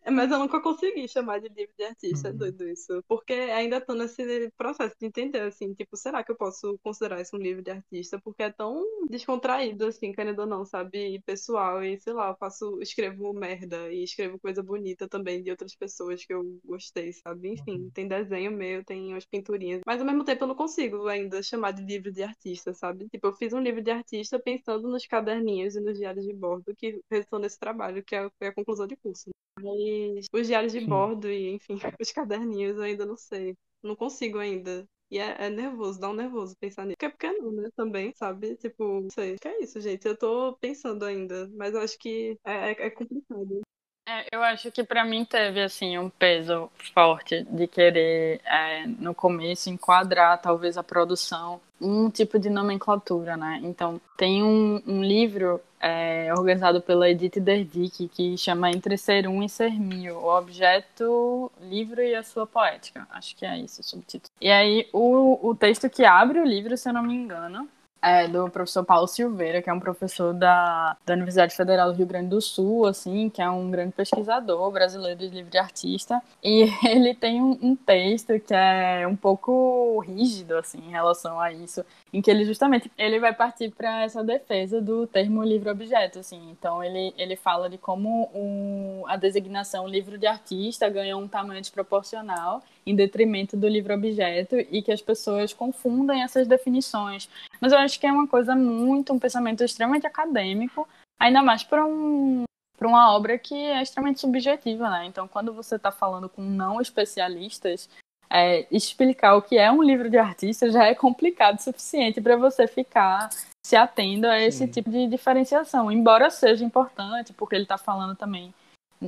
S2: É, mas eu nunca consegui chamar de livro de artista, é
S4: Uhum.
S2: doido isso. Porque ainda tô nesse processo de entender, assim, tipo, será que eu posso considerar isso um livro de artista? Porque é tão descontraído, assim, querendo ou não, sabe? E pessoal, e sei lá, eu faço, escrevo merda e escrevo coisa bonita também de outras pessoas que eu gostei, sabe? Enfim, tem desenho meu, tem umas pinturinhas. Mas ao mesmo tempo eu não consigo ainda chamar de livro de artista, sabe? Tipo, eu fiz um livro de artista pensando nos caderninhos e nos diários de bordo que resultou nesse trabalho, que é- foi a conclusão de curso. Mas os diários de
S4: Sim.
S2: bordo e, enfim, os caderninhos eu ainda não sei. Não consigo ainda. E é, é nervoso, dá um nervoso pensar nisso. Porque é pequeno, né? Também, sabe? Tipo, não sei. Que é isso, gente. Eu tô pensando ainda. Mas eu acho que é, é, é complicado.
S3: É, eu acho que para mim teve assim um peso forte de querer é, no começo enquadrar talvez a produção um tipo de nomenclatura, né? Então tem um, um livro é, organizado pela Edith Derdick que chama Entre Ser Um e Ser Mil, o objeto, livro e a sua poética. Acho que é isso o subtítulo. E aí o, o texto que abre o livro, se eu não me engano, é, do professor Paulo Silveira, que é um professor da, da Universidade Federal do Rio Grande do Sul, assim, que é um grande pesquisador brasileiro de livro de artista. E ele tem um, um texto que é um pouco rígido, assim, em relação a isso, em que ele justamente ele vai partir para essa defesa do termo livro-objeto, assim. Então ele, ele fala de como um, a designação livro de artista ganhou um tamanho desproporcional em detrimento do livro-objeto e que as pessoas confundem essas definições. Mas eu acho que é uma coisa muito, um pensamento extremamente acadêmico, ainda mais para um, para uma obra que é extremamente subjetiva, né? Então, quando você está falando com não especialistas, é, explicar o que é um livro de artista já é complicado o suficiente para você ficar se atendo a esse
S4: Sim.
S3: tipo de diferenciação, embora seja importante, porque ele está falando também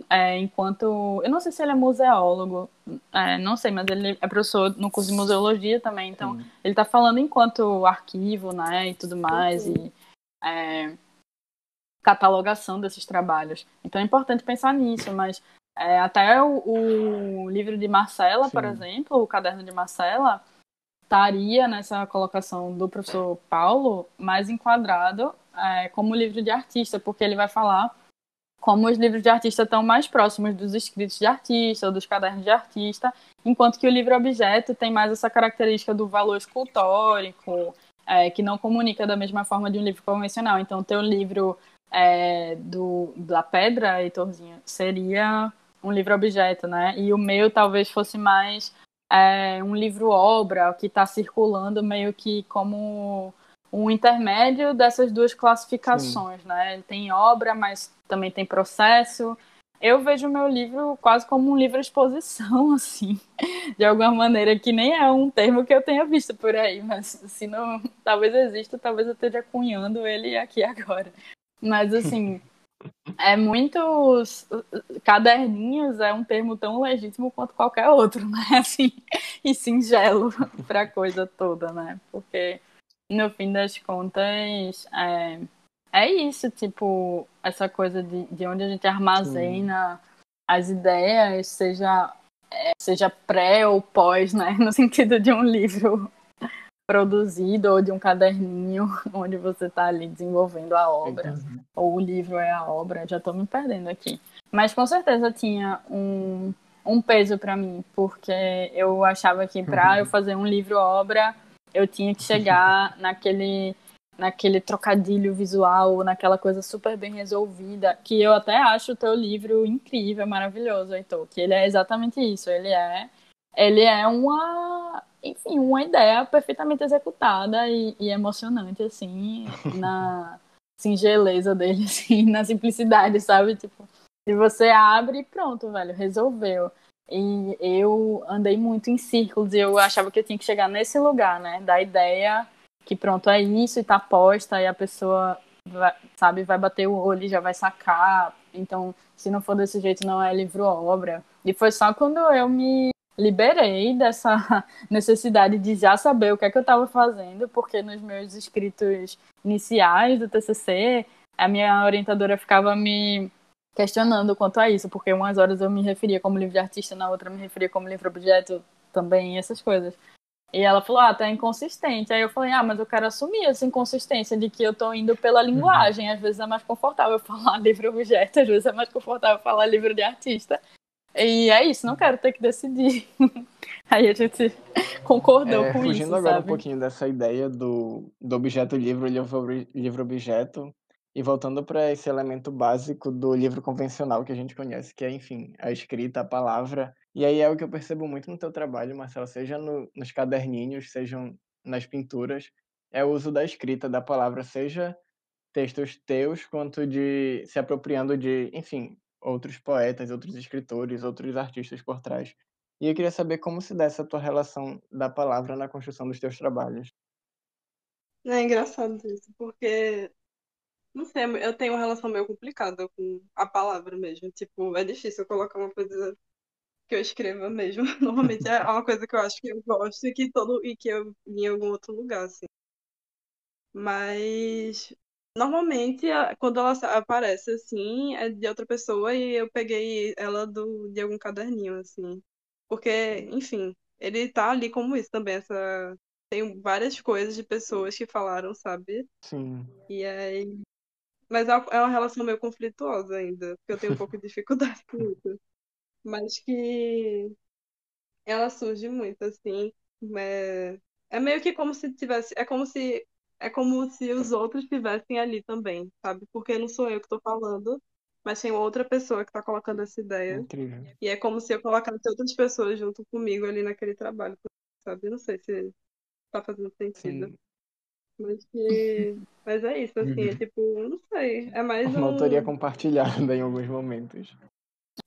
S3: é, enquanto. Eu não sei se ele é museólogo, é, não sei, mas ele é professor no curso de museologia também, então
S4: Sim.
S3: ele está falando enquanto arquivo, né, e tudo mais, e é, catalogação desses trabalhos. Então é importante pensar nisso, mas é, até o, o livro de Marcela, por
S4: Sim.
S3: exemplo, o caderno de Marcela, estaria nessa colocação do professor Paulo mais enquadrado é, como livro de artista, porque ele vai falar como os livros de artista estão mais próximos dos escritos de artista ou dos cadernos de artista, enquanto que o livro objeto tem mais essa característica do valor escultórico, é, que não comunica da mesma forma de um livro convencional. Então, o teu livro é, do, da pedra, Heitorzinho, seria um livro objeto, né? E o meu talvez fosse mais é, um livro obra, que está circulando meio que como um intermédio dessas duas classificações, Sim. né? Tem obra, mas também tem processo. Eu vejo o meu livro quase como um livro exposição, assim, de alguma maneira, que nem é um termo que eu tenha visto por aí, mas se não, talvez exista, talvez eu esteja cunhando ele aqui agora. Mas assim, é muitos caderninhos é um termo tão legítimo quanto qualquer outro, né? Assim, e singelo para a coisa toda, né? Porque no fim das contas, é, é isso, tipo, essa coisa de, de onde a gente armazena Sim. as ideias, seja, é, seja pré ou pós, né? No sentido de um livro produzido ou de um caderninho onde você está ali desenvolvendo a obra,
S4: Uhum.
S3: ou o livro é a obra, já estou me perdendo aqui. Mas com certeza tinha um, um peso para mim, porque eu achava que para
S4: Uhum.
S3: eu fazer um livro-obra eu tinha que chegar naquele naquele trocadilho visual, naquela coisa super bem resolvida, que eu até acho o teu livro incrível, maravilhoso, Heitor, que ele é exatamente isso, ele é ele é uma, enfim, uma ideia perfeitamente executada e, e emocionante, assim, na singeleza dele, assim, na simplicidade, sabe? Tipo, E você abre e pronto, velho, resolveu. E eu andei muito em círculos e eu achava que eu tinha que chegar nesse lugar, né? Da ideia que pronto, é isso e tá posta e a pessoa, vai, sabe, vai bater o olho e já vai sacar. Então, se não for desse jeito, não é livro-obra. E foi só quando eu me liberei dessa necessidade de já saber o que é que eu estava fazendo, porque nos meus escritos iniciais do TCC, a minha orientadora ficava me questionando quanto a isso, porque umas horas eu me referia como livro de artista, na outra me referia como livro objeto também, essas coisas. E ela falou, ah, tá inconsistente. Aí eu falei, ah, mas eu quero assumir essa inconsistência de que eu tô indo pela uhum. linguagem. Às vezes é mais confortável falar livro objeto, às vezes é mais confortável falar livro de artista. E é isso, não quero ter que decidir. Aí a gente concordou
S1: é,
S3: com
S1: fugindo
S3: isso.
S1: Fugindo agora
S3: sabe?
S1: um pouquinho dessa ideia do, do objeto livro, livro objeto, e voltando para esse elemento básico do livro convencional que a gente conhece, que é, enfim, a escrita, a palavra. E aí é o que eu percebo muito no teu trabalho, Marcelo, seja no, nos caderninhos, sejam nas pinturas, é o uso da escrita, da palavra, seja textos teus, quanto de se apropriando de, enfim, outros poetas, outros escritores, outros artistas por trás. E eu queria saber como se dá essa tua relação da palavra na construção dos teus trabalhos.
S2: É engraçado isso, porque não sei, eu tenho uma relação meio complicada com a palavra mesmo. Tipo, é difícil colocar uma coisa que eu escreva mesmo. Normalmente é uma coisa que eu acho que eu gosto e que todo e que eu li em algum outro lugar, assim. Mas normalmente quando ela aparece assim, é de outra pessoa e eu peguei ela do, de algum caderninho, assim. Porque, enfim, ele tá ali como isso também, essa. Tem várias coisas de pessoas que falaram, sabe?
S1: Sim.
S2: E aí mas é, é uma relação meio conflituosa ainda, porque eu tenho um pouco de dificuldade com isso. Mas que ela surge muito, assim. É, é meio que como se tivesse. É como se. É como se os outros estivessem ali também, sabe? Porque não sou eu que estou falando, mas tem outra pessoa que está colocando essa ideia.
S1: Incrível.
S2: E é como se eu colocasse outras pessoas junto comigo ali naquele trabalho, sabe? Não sei se está fazendo sentido.
S1: Sim.
S2: Mas que. Mas é isso, assim, é
S1: Uhum.
S2: tipo, não sei. É mais
S1: Uma
S2: um.
S1: autoria compartilhada em alguns momentos.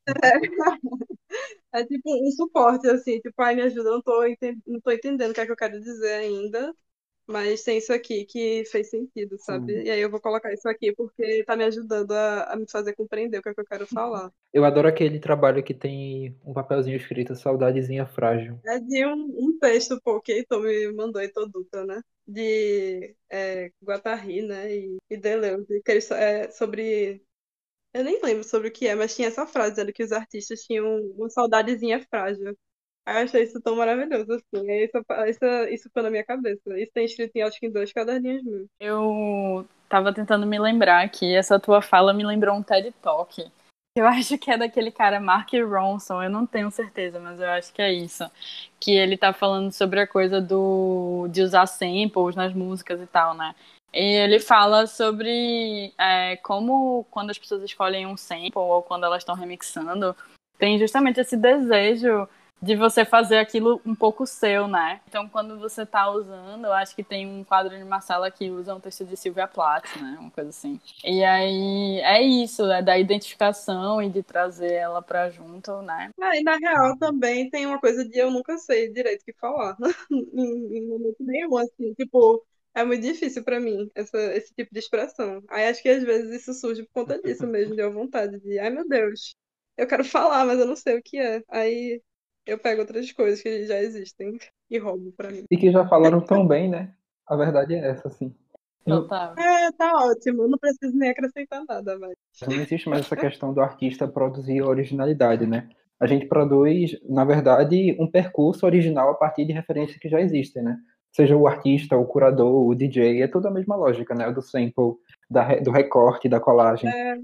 S2: É tipo um suporte, assim, tipo, ai, me ajuda, eu não tô, não tô entendendo o que é que eu quero dizer ainda, mas tem isso aqui que fez sentido, sabe?
S1: Sim.
S2: E aí eu vou colocar isso aqui porque tá me ajudando a, a me fazer compreender o que é que eu quero falar.
S4: Eu adoro aquele trabalho que tem um papelzinho escrito Saudadezinha Frágil.
S2: É de um, um texto, pô, que Heitor me mandou, Heitor Dutra, né? De é, Guattari, né? E, e Deleuze, que eles, é sobre Eu nem lembro sobre o que é, mas tinha essa frase dizendo que os artistas tinham uma saudadezinha frágil. Eu achei isso tão maravilhoso, assim. Aí isso, isso, isso ficou na minha cabeça. Isso tem escrito em acho que em dois caderninhos meus.
S3: Eu tava tentando me lembrar aqui, essa tua fala me lembrou um TED Talk. Eu acho que é daquele cara Mark Ronson, eu não tenho certeza, mas eu acho que é isso. Que ele tá falando sobre a coisa do de usar samples nas músicas e tal, né? E ele fala sobre é, como quando as pessoas escolhem um sample ou quando elas estão remixando, tem justamente esse desejo de você fazer aquilo um pouco seu, né? Então, quando você tá usando, eu acho que tem um quadro de Marcela que usa um texto de Silvia Plath, né? Uma coisa assim. E aí é isso, é da identificação e de trazer ela pra junto, né?
S2: Ah, e na real também tem uma coisa de eu nunca sei direito o que falar. em, momento nenhum, assim. Tipo, é muito difícil pra mim essa, esse tipo de expressão. Aí acho que às vezes isso surge por conta disso mesmo, de eu vontade de, ai meu Deus, eu quero falar, mas eu não sei o que é. Aí eu pego outras coisas que já existem e roubo pra mim.
S4: E que já falaram tão bem, né? A verdade é essa, assim.
S3: Total.
S2: É, tá ótimo, não preciso nem acrescentar nada, mas.
S4: Não existe mais essa questão do artista produzir originalidade, né? A gente produz, na verdade, um percurso original a partir de referências que já existem, né? Seja o artista, o curador, o DJ, é tudo a mesma lógica, né? Do sample, da, do recorte, da colagem.
S2: É...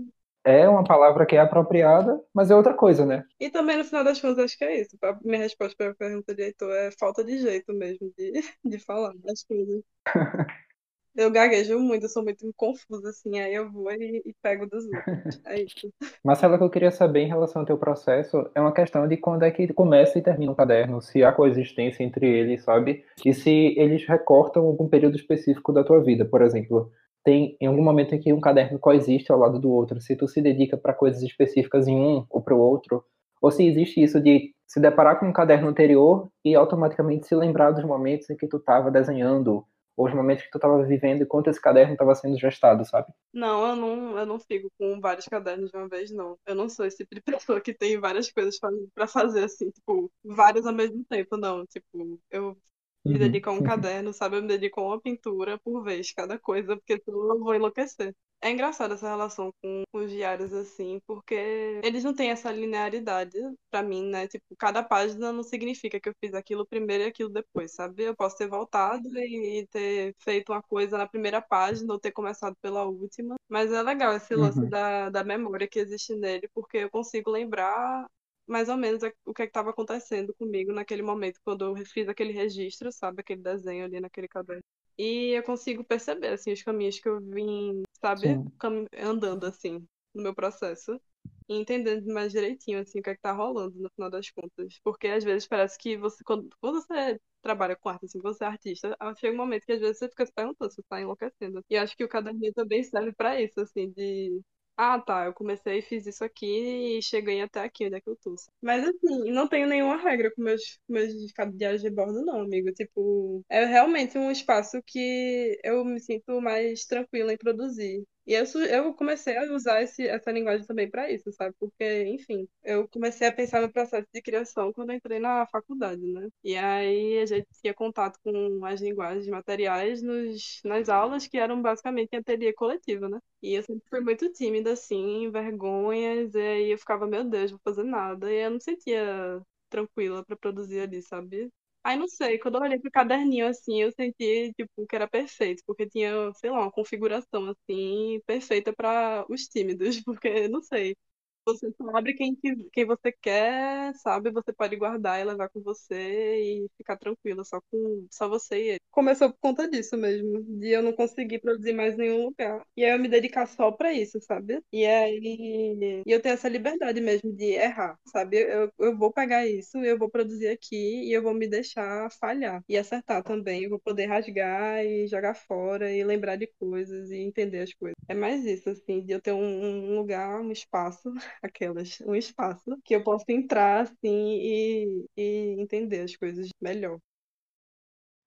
S4: é uma palavra que é apropriada, mas é outra coisa, né?
S2: E também, no final das contas, acho que é isso. A minha resposta para a pergunta de Heitor é falta de jeito mesmo de, de falar das coisas. Eu gaguejo muito, eu sou muito confusa, assim, aí eu vou e, e pego dos outros. É isso.
S4: Marcela, o que eu queria saber em relação ao teu processo é uma questão de quando é que começa e termina um caderno, se há coexistência entre eles, sabe? E se eles recortam algum período específico da tua vida, por exemplo. Tem em algum momento em que um caderno coexiste ao lado do outro, se tu se dedica para coisas específicas em um ou para o outro, ou se existe isso de se deparar com um caderno anterior e automaticamente se lembrar dos momentos em que tu estava desenhando, ou os momentos que tu estava vivendo enquanto esse caderno estava sendo gestado, sabe?
S2: Não, eu não, eu não fico com vários cadernos de uma vez, não. Eu não sou esse tipo de pessoa que tem várias coisas para fazer, assim, tipo, várias ao mesmo tempo, não. Tipo, eu me uhum. dedico a um caderno, sabe? Eu me dedico a uma pintura por vez, cada coisa, porque senão eu vou enlouquecer. É engraçado essa relação com, com os diários, assim, porque eles não têm essa linearidade para mim, né? Tipo, cada página não significa que eu fiz aquilo primeiro e aquilo depois, sabe? Eu posso ter voltado e ter feito uma coisa na primeira página ou ter começado pela última. Mas é legal esse lance uhum. da, da memória que existe nele, porque eu consigo lembrar mais ou menos o que é estava acontecendo comigo naquele momento, quando eu fiz aquele registro, sabe? Aquele desenho ali naquele caderno. E eu consigo perceber, assim, os caminhos que eu vim, sabe, andando, assim, no meu processo. E entendendo mais direitinho, assim, o que é que tá rolando no final das contas. Porque às vezes parece que você, quando, quando você trabalha com arte, assim, você é artista, chega um momento que às vezes você fica se perguntando se você tá enlouquecendo. E acho que o caderninho também serve para isso, assim, de ah, tá, eu comecei e fiz isso aqui e cheguei até aqui, onde é que eu tô. Mas assim, não tenho nenhuma regra com meus, meus diários de bordo, não, amigo. Tipo, é realmente um espaço que eu me sinto mais tranquila em produzir. E eu, eu comecei a usar esse, essa linguagem também para isso, sabe? Porque, enfim, eu comecei a pensar no processo de criação quando entrei na faculdade, né? E aí a gente tinha contato com as linguagens materiais nos, nas aulas que eram basicamente em ateliê coletivo, né? E eu sempre fui muito tímida, assim, vergonhas, e aí eu ficava, meu Deus, vou fazer nada. E eu não sentia tranquila para produzir ali, sabe? Aí não sei, quando eu olhei pro caderninho assim, eu senti tipo que era perfeito, porque tinha, sei lá, uma configuração assim perfeita para os tímidos, porque não sei, você abre quem, quem você quer, sabe? Você pode guardar e levar com você e ficar tranquila, só com só você e ele. Começou por conta disso mesmo, de eu não conseguir produzir mais nenhum lugar. E aí eu me dedicar só pra isso, sabe? E aí e eu tenho essa liberdade mesmo de errar, sabe? Eu, eu vou pegar isso, eu vou produzir aqui e eu vou me deixar falhar e acertar também. Eu vou poder rasgar e jogar fora e lembrar de coisas e entender as coisas. É mais isso, assim, de eu ter um, um lugar, um espaço aquelas, um espaço que eu possa entrar assim e, e entender as coisas melhor.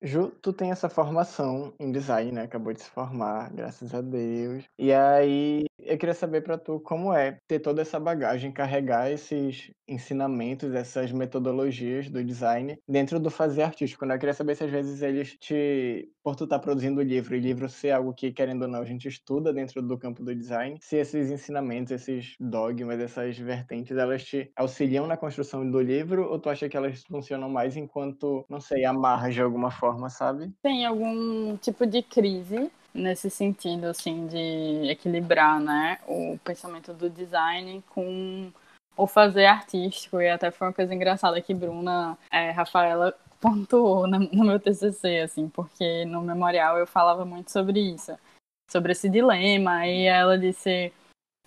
S1: Ju, tu tem essa formação em design, né? Acabou de se formar, graças a Deus. E aí, eu queria saber para tu como é ter toda essa bagagem, carregar esses ensinamentos, essas metodologias do design dentro do fazer artístico. Né? Eu queria saber se às vezes eles te, por tu estar tá produzindo livro, e livro ser algo que, querendo ou não, a gente estuda dentro do campo do design, se esses ensinamentos, esses dogmas, essas vertentes, elas te auxiliam na construção do livro, ou tu acha que elas funcionam mais enquanto, não sei, amarra de alguma forma, sabe?
S3: Tem algum tipo de crise nesse sentido, assim, de equilibrar, né, o pensamento do design com o fazer artístico. E até foi uma coisa engraçada que Bruna, é, Rafaela pontuou no meu TCC, assim, porque no memorial eu falava muito sobre isso, sobre esse dilema. E ela disse,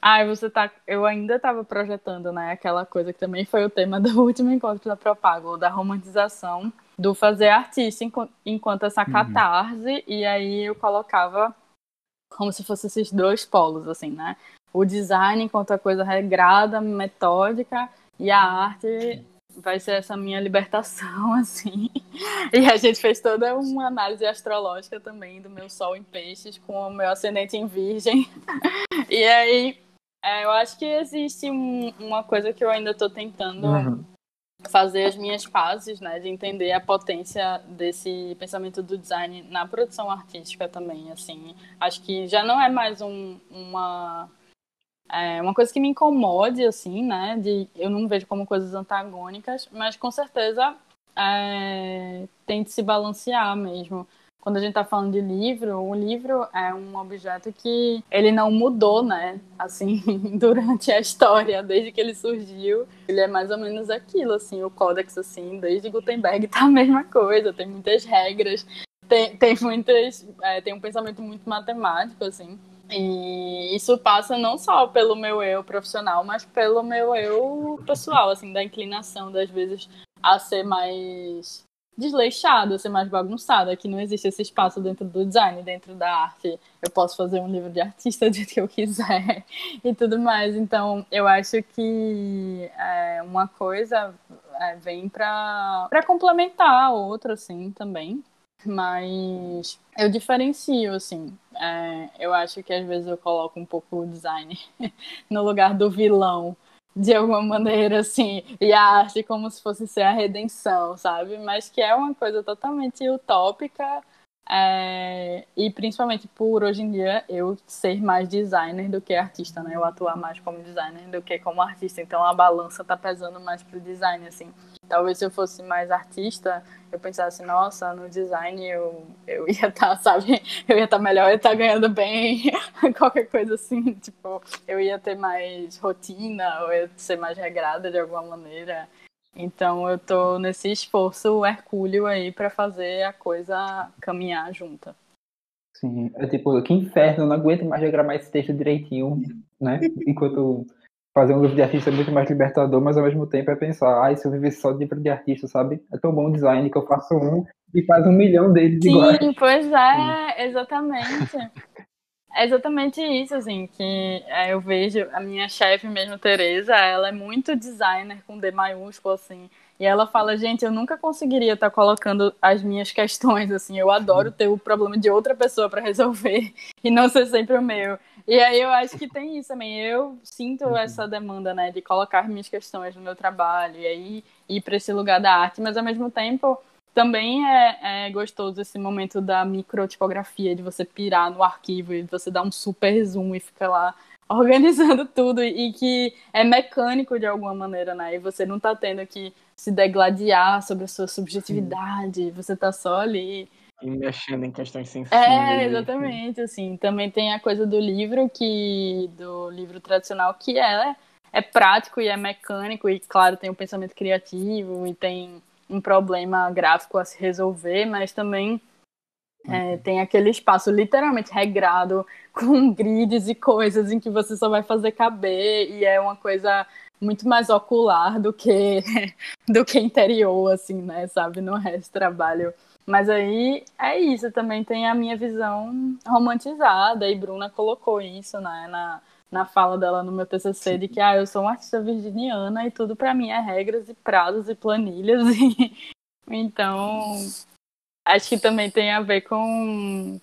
S3: ah, você tá. Eu ainda estava projetando, né? Aquela coisa que também foi o tema do último encontro da Propago, da romantização do fazer artista enquanto essa uhum. catarse, uhum. e aí eu colocava como se fossem esses dois polos, assim, né? O design enquanto a coisa regrada, metódica, e a arte vai ser essa minha libertação, assim. E a gente fez toda uma análise astrológica também do meu sol em peixes com o meu ascendente em virgem. E aí, é, eu acho que existe um, uma coisa que eu ainda estou tentando uhum fazer as minhas pazes, né, de entender a potência desse pensamento do design na produção artística também, assim, acho que já não é mais um, uma é, uma coisa que me incomode, assim, né, de eu não vejo como coisas antagônicas, mas com certeza é, tem de se balancear mesmo quando a gente está falando de livro, o livro é um objeto que ele não mudou, né? Assim, durante a história, desde que ele surgiu, ele é mais ou menos aquilo, assim, o códex, assim, desde Gutenberg tá a mesma coisa, tem muitas regras, tem, tem muitas, é, tem um pensamento muito matemático, assim. E isso passa não só pelo meu eu profissional, mas pelo meu eu pessoal, assim, da inclinação, das vezes, a ser mais desleixado, ser mais bagunçado. Aqui não existe esse espaço dentro do design, dentro da arte. Eu posso fazer um livro de artista do que eu quiser e tudo mais. Então, eu acho que é, uma coisa é, vem para complementar a outra, assim, também. Mas eu diferencio, assim. É, eu acho que às vezes eu coloco um pouco o design no lugar do vilão de alguma maneira, assim, e a arte como se fosse ser a redenção, sabe? Mas que é uma coisa totalmente utópica é, e principalmente por hoje em dia eu ser mais designer do que artista, né? Eu atuar mais como designer do que como artista. Então a balança tá pesando mais pro design, assim. Talvez se eu fosse mais artista, eu pensasse, nossa, no design eu, eu ia estar, tá, sabe? Eu ia estar tá melhor, eu ia estar tá ganhando bem, qualquer coisa assim. Tipo, eu ia ter mais rotina, ou ia ser mais regrada de alguma maneira. Então eu tô nesse esforço hercúleo aí para fazer a coisa caminhar junta.
S4: Sim, é tipo, que inferno, eu não aguento mais diagramar esse texto direitinho, né? Enquanto fazer um livro de artista é muito mais libertador, mas ao mesmo tempo é pensar, ai, se eu vivesse só de livro de artista, sabe? É tão bom o design que eu faço um e faz um milhão deles
S3: Sim,
S4: iguais.
S3: Sim, pois é, exatamente. É exatamente isso, assim, que é, eu vejo a minha chefe mesmo, Tereza, ela é muito designer com D maiúsculo, assim, e ela fala, gente, eu nunca conseguiria estar tá colocando as minhas questões, assim, eu adoro ter o problema de outra pessoa para resolver e não ser sempre o meu. E aí eu acho que tem isso também, eu sinto uhum. essa demanda, né, de colocar minhas questões no meu trabalho e aí ir para esse lugar da arte, mas ao mesmo tempo também é, é, gostoso esse momento da microtipografia, de você pirar no arquivo e você dar um super zoom e ficar lá organizando tudo e que é mecânico de alguma maneira, né? E você não tá tendo que se degladiar sobre a sua subjetividade, Sim. você tá só ali.
S1: E mexendo em questões sensíveis.
S3: É, exatamente, assim. Também tem a coisa do livro, que do livro tradicional, que é, é prático e é mecânico, e claro, tem o um pensamento criativo e tem um problema gráfico a se resolver, mas também é, uhum. tem aquele espaço literalmente regrado, com grids e coisas em que você só vai fazer caber, e é uma coisa muito mais ocular do que do que interior, assim, né, sabe, no resto do trabalho. Mas aí é isso, também tem a minha visão romantizada, e Bruna colocou isso, né, na, na fala dela no meu TCC Sim. de que ah, eu sou uma artista virginiana e tudo para mim é regras e prazos e planilhas e então acho que também tem a ver com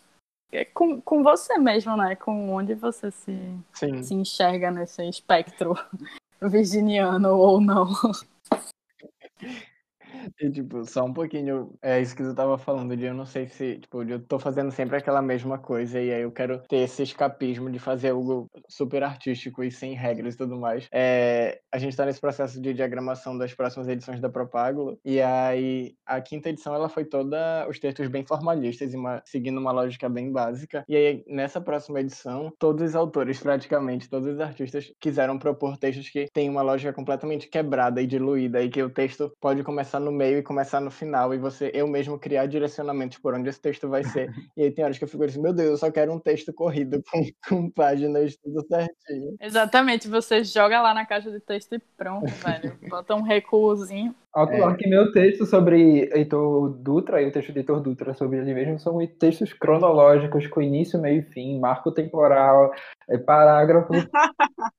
S3: com, com você mesmo, né? Com onde você se, se enxerga nesse espectro virginiano ou não.
S1: E, tipo, só um pouquinho, é isso que tu tava falando, de eu não sei se, tipo, eu tô fazendo sempre aquela mesma coisa, e aí eu quero ter esse escapismo de fazer algo super artístico e sem regras e tudo mais. É, a gente tá nesse processo de diagramação das próximas edições da Propágulo, e aí a quinta edição, ela foi toda os textos bem formalistas, e uma, seguindo uma lógica bem básica, e aí nessa próxima edição, todos os autores, praticamente, todos os artistas quiseram propor textos que têm uma lógica completamente quebrada e diluída, e que o texto pode começar no meio e começar no final, e você, eu mesmo, criar direcionamentos por onde esse texto vai ser. E aí tem horas que eu fico assim, meu Deus, eu só quero um texto corrido com, com páginas tudo certinho.
S3: Exatamente, você joga lá na caixa de texto e pronto, velho. Bota um recuozinho.
S4: Alto é. que meu texto sobre Heitor Dutra e o texto de Heitor Dutra sobre ele mesmo são textos cronológicos com início, meio e fim, marco temporal, é, parágrafo.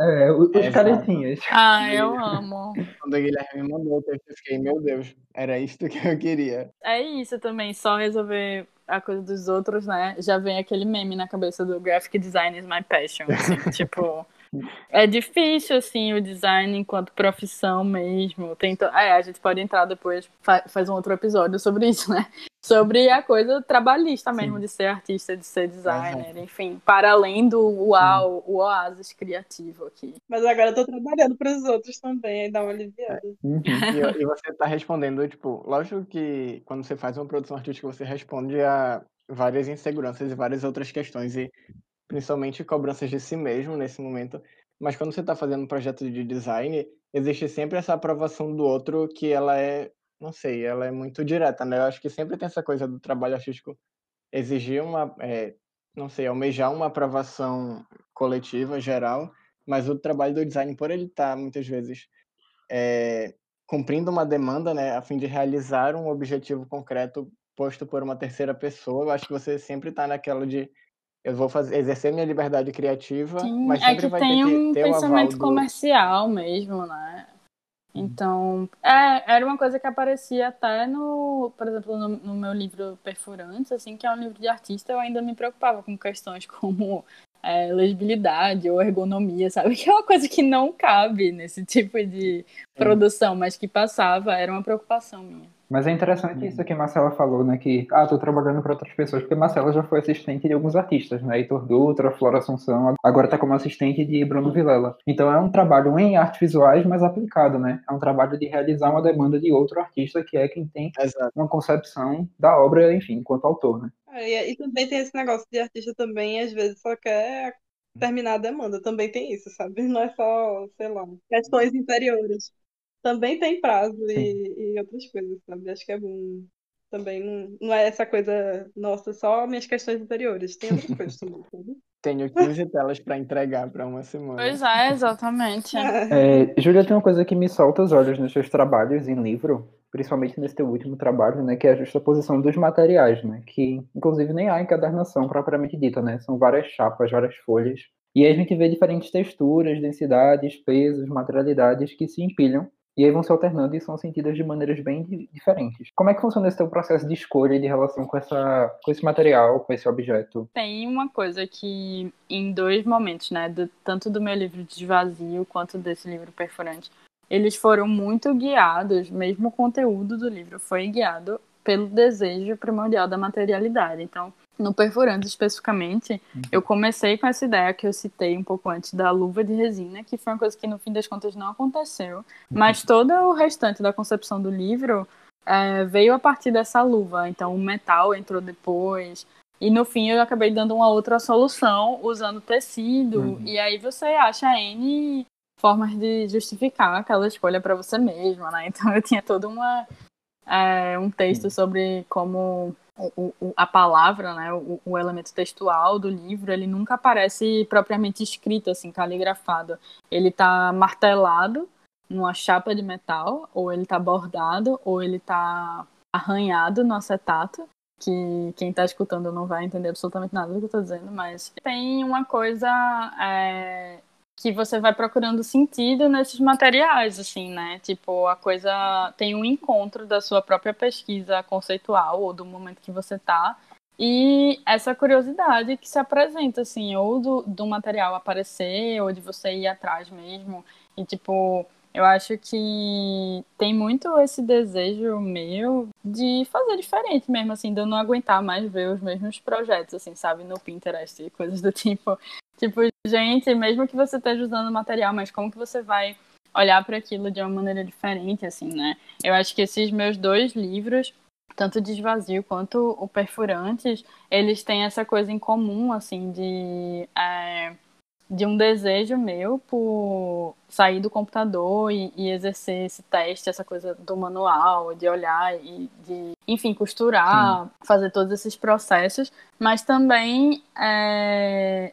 S4: é, os é, caretinhas.
S3: Ah, eu amo.
S1: Quando o Guilherme mandou o texto, eu fiquei, meu Deus, era isso que eu queria.
S3: É isso também, só resolver a coisa dos outros, né? Já vem aquele meme na cabeça do graphic design is my passion. Assim, tipo. É difícil, assim, o design enquanto profissão mesmo. Tem to... é, a gente pode entrar depois, faz um outro episódio sobre isso, né? Sobre a coisa trabalhista mesmo, Sim. de ser artista, de ser designer, enfim, para além do uau, o oásis criativo aqui.
S2: Mas agora eu tô trabalhando para os outros também, aí dá uma aliviada.
S1: Uhum. e, e você tá respondendo, tipo, lógico que quando você faz uma produção artística, você responde a várias inseguranças e várias outras questões. E principalmente cobranças de si mesmo nesse momento. Mas quando você está fazendo um projeto de design, existe sempre essa aprovação do outro que ela é, não sei, ela é muito direta, né? Eu acho que sempre tem essa coisa do trabalho artístico exigir uma, é, não sei, almejar uma aprovação coletiva, geral, mas o trabalho do design, por ele estar tá, muitas vezes é, cumprindo uma demanda, né, a fim de realizar um objetivo concreto posto por uma terceira pessoa. Eu acho que você sempre está naquela de eu vou fazer, exercer minha liberdade criativa,
S3: Sim,
S1: mas
S3: é
S1: sempre
S3: que
S1: vai
S3: tem
S1: ter que
S3: um
S1: ter
S3: pensamento
S1: do...
S3: comercial mesmo, né? Então, é, era uma coisa que aparecia até no, por exemplo, no, no meu livro Perfurantes, assim, que é um livro de artista, eu ainda me preocupava com questões como é, legibilidade ou ergonomia, sabe? Que é uma coisa que não cabe nesse tipo de produção, mas que passava, era uma preocupação minha.
S4: Mas é interessante isso que a Marcela falou, né? Que, ah, tô trabalhando para outras pessoas, porque a Marcela já foi assistente de alguns artistas, né? Heitor Dutra, Flora Assunção, agora tá como assistente de Bruno Vilela. Então é um trabalho em artes visuais, mas aplicado, né? É um trabalho de realizar uma demanda de outro artista, que é quem tem
S1: Exato.
S4: uma concepção da obra, enfim, enquanto autor, né?
S2: É, e, e também tem esse negócio de artista também, às vezes só quer terminar a demanda. Também tem isso, sabe? Não é só, sei lá, questões interiores. Também tem prazo e, e outras coisas, sabe? Acho que é bom. Também não, não é essa coisa, nossa, só minhas questões interiores. Tem outras coisas também, sabe?
S1: Tenho 15 telas para entregar para uma semana.
S3: Pois é, exatamente.
S4: É, Júlia, tem uma coisa que me salta os olhos nos seus trabalhos em livro, principalmente nesse teu último trabalho, né, que é a justaposição dos materiais, né, que inclusive nem há encadernação propriamente dita, né, são várias chapas, várias folhas, e aí a gente vê diferentes texturas, densidades, pesos, materialidades que se empilham e aí vão se alternando e são sentidas de maneiras bem di- diferentes. Como é que funciona esse teu processo de escolha de relação com, essa, com esse material, com esse objeto?
S3: Tem uma coisa que, em dois momentos, né, do- tanto do meu livro Desvazio quanto desse livro Perfurante, eles foram muito guiados, mesmo o conteúdo do livro foi guiado pelo desejo primordial da materialidade. Então, no Perfurante especificamente, eu comecei com essa ideia que eu citei um pouco antes da luva de resina, que foi uma coisa que no fim das contas não aconteceu, mas todo o restante da concepção do livro é, veio a partir dessa luva. Então, o metal entrou depois. E no fim eu acabei dando uma outra solução usando tecido.
S4: Uhum.
S3: E aí você acha N formas de justificar aquela escolha para você mesma, né? Então eu tinha todo uma, é, um texto sobre como o, o, a palavra, né, o, o elemento textual do livro, ele nunca aparece propriamente escrito, assim, caligrafado. Ele está martelado numa chapa de metal, ou ele está bordado, ou ele está arranhado no acetato, que quem está escutando não vai entender absolutamente nada do que eu estou dizendo, mas tem uma coisa é, que você vai procurando sentido nesses materiais, assim, né? Tipo, a coisa tem um encontro da sua própria pesquisa conceitual ou do momento que você tá e essa curiosidade que se apresenta, assim, ou do, do material aparecer, ou de você ir atrás mesmo. E, tipo, eu acho que tem muito esse desejo meu de fazer diferente mesmo, assim, de eu não aguentar mais ver os mesmos projetos, assim, sabe, no Pinterest e coisas do tipo. Tipo, gente, mesmo que você esteja usando material, mas como que você vai olhar para aquilo de uma maneira diferente, assim, né? Eu acho que esses meus dois livros, tanto Desvazio quanto o Perfurantes, eles têm essa coisa em comum, assim, de, é, de um desejo meu por sair do computador e, e, exercer esse teste, essa coisa do manual, de olhar e de, enfim, costurar, Sim. fazer todos esses processos, mas também é,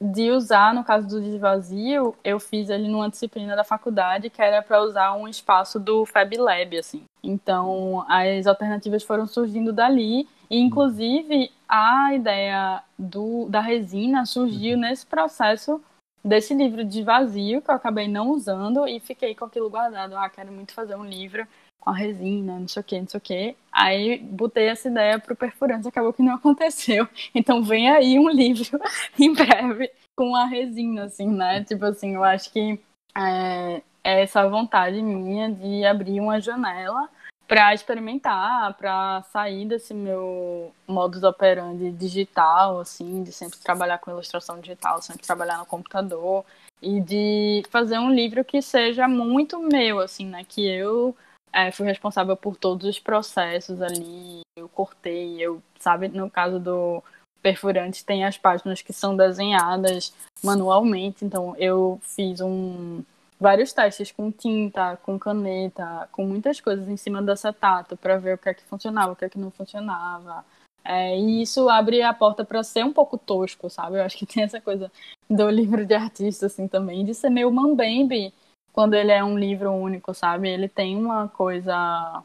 S3: de usar, no caso do desvazio, eu fiz ali numa disciplina da faculdade que era para usar um espaço do Fab Lab, assim. Então, as alternativas foram surgindo dali e, inclusive, a ideia do, da resina surgiu nesse processo desse livro de vazio que eu acabei não usando e fiquei com aquilo guardado. Ah, quero muito fazer um livro com a resina, não sei o que, não sei o que. Aí botei essa ideia pro perfurante, acabou que não aconteceu. Então vem aí um livro em breve com a resina, assim, né? Tipo assim, eu acho que é, é essa vontade minha de abrir uma janela para experimentar, para sair desse meu modus operandi digital, assim, de sempre trabalhar com ilustração digital, sempre trabalhar no computador e de fazer um livro que seja muito meu, assim, né? Que eu é, fui responsável por todos os processos ali, eu cortei, eu, sabe, no caso do perfurante tem as páginas que são desenhadas manualmente, então eu fiz um vários testes com tinta, com caneta, com muitas coisas em cima do acetato para ver o que é que funcionava, o que é que não funcionava. É, e isso abre a porta para ser um pouco tosco, sabe? Eu acho que tem essa coisa do livro de artista assim também, de ser meio mambembe quando ele é um livro único, sabe? Ele tem uma coisa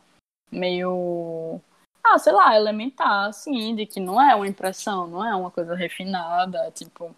S3: meio ah, sei lá, elementar, assim, de que não é uma impressão, não é uma coisa refinada, tipo.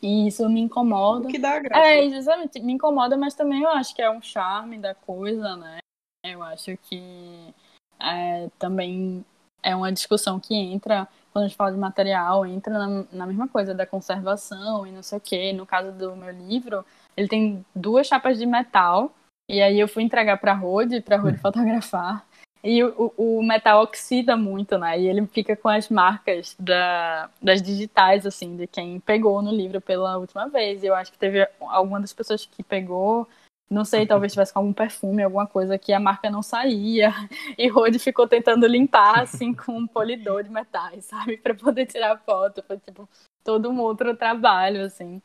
S3: E isso me incomoda.
S2: O que dá graça.
S3: É, exatamente, me incomoda, mas também eu acho que é um charme da coisa, né? Eu acho que é, também é uma discussão que entra, quando a gente fala de material, entra na, na mesma coisa da conservação e não sei o quê. No caso do meu livro, ele tem duas chapas de metal, e aí eu fui entregar pra Rode, pra Rode fotografar. E o, o, metal oxida muito, né? E ele fica com as marcas da, das digitais, assim, de quem pegou no livro pela última vez. E eu acho que teve alguma das pessoas que pegou, não sei, talvez tivesse com algum perfume, alguma coisa que a marca não saía. E Rode ficou tentando limpar, assim, com um polidor de metais, sabe? Para poder tirar foto. Foi, tipo, todo um outro trabalho, assim.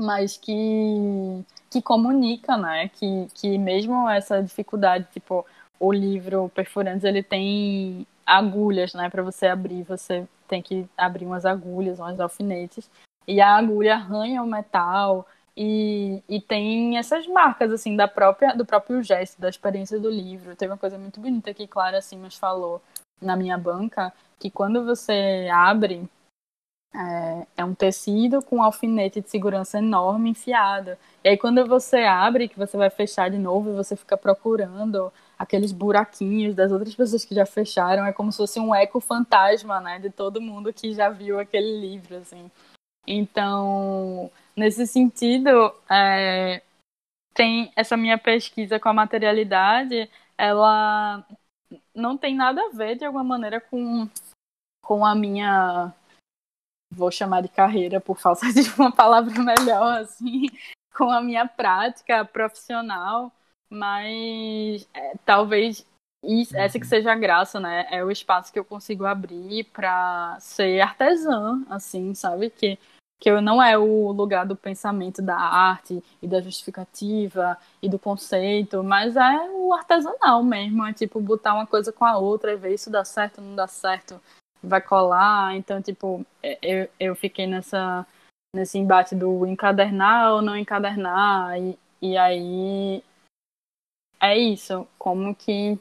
S3: Mas que, que comunica, né? Que, que mesmo essa dificuldade, tipo o livro Perfurantes ele tem agulhas, né, para você abrir, você tem que abrir umas agulhas, umas alfinetes, e a agulha arranha o metal e, e tem essas marcas assim da própria do próprio gesto, da experiência do livro. Tem uma coisa muito bonita que Clara Simas falou na minha banca, que quando você abre é, é, um tecido com um alfinete de segurança enorme enfiado. E aí quando você abre, que você vai fechar de novo, você fica procurando aqueles buraquinhos das outras pessoas que já fecharam, é como se fosse um eco fantasma, né, de todo mundo que já viu aquele livro, assim. Então, nesse sentido, é, tem essa minha pesquisa com a materialidade, ela não tem nada a ver de alguma maneira com, com a minha vou chamar de carreira por falta de uma palavra melhor assim, com a minha prática profissional mas é, talvez isso, essa que seja a graça, né? É o espaço que eu consigo abrir para ser artesã, assim, sabe? Que, que não é o lugar do pensamento da arte e da justificativa e do conceito, mas é o artesanal mesmo. É tipo botar uma coisa com a outra e ver isso dá certo, não dá certo, vai colar. Então, tipo, é, eu, eu fiquei nessa, nesse embate do encadernar ou não encadernar. E, e aí é isso, como que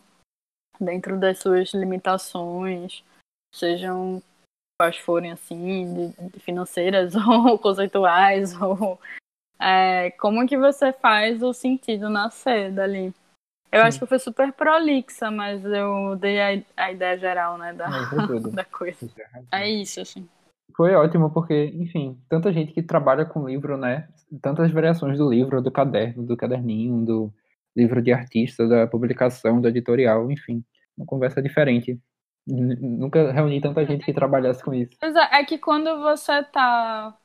S3: dentro das suas limitações, sejam quais forem assim, de, de financeiras ou conceituais, ou é, como que você faz o sentido nascer dali. Eu acho que foi super prolixa, mas eu dei a, a ideia geral, né, da, da coisa. É isso, assim.
S4: Foi ótimo, porque, enfim, tanta gente que trabalha com livro, né? Tantas variações do livro, do caderno, do caderninho, do, livro de artista, da publicação, do editorial, enfim, uma conversa diferente. Nunca reuni tanta gente que trabalhasse com isso.
S3: É, é que quando você tá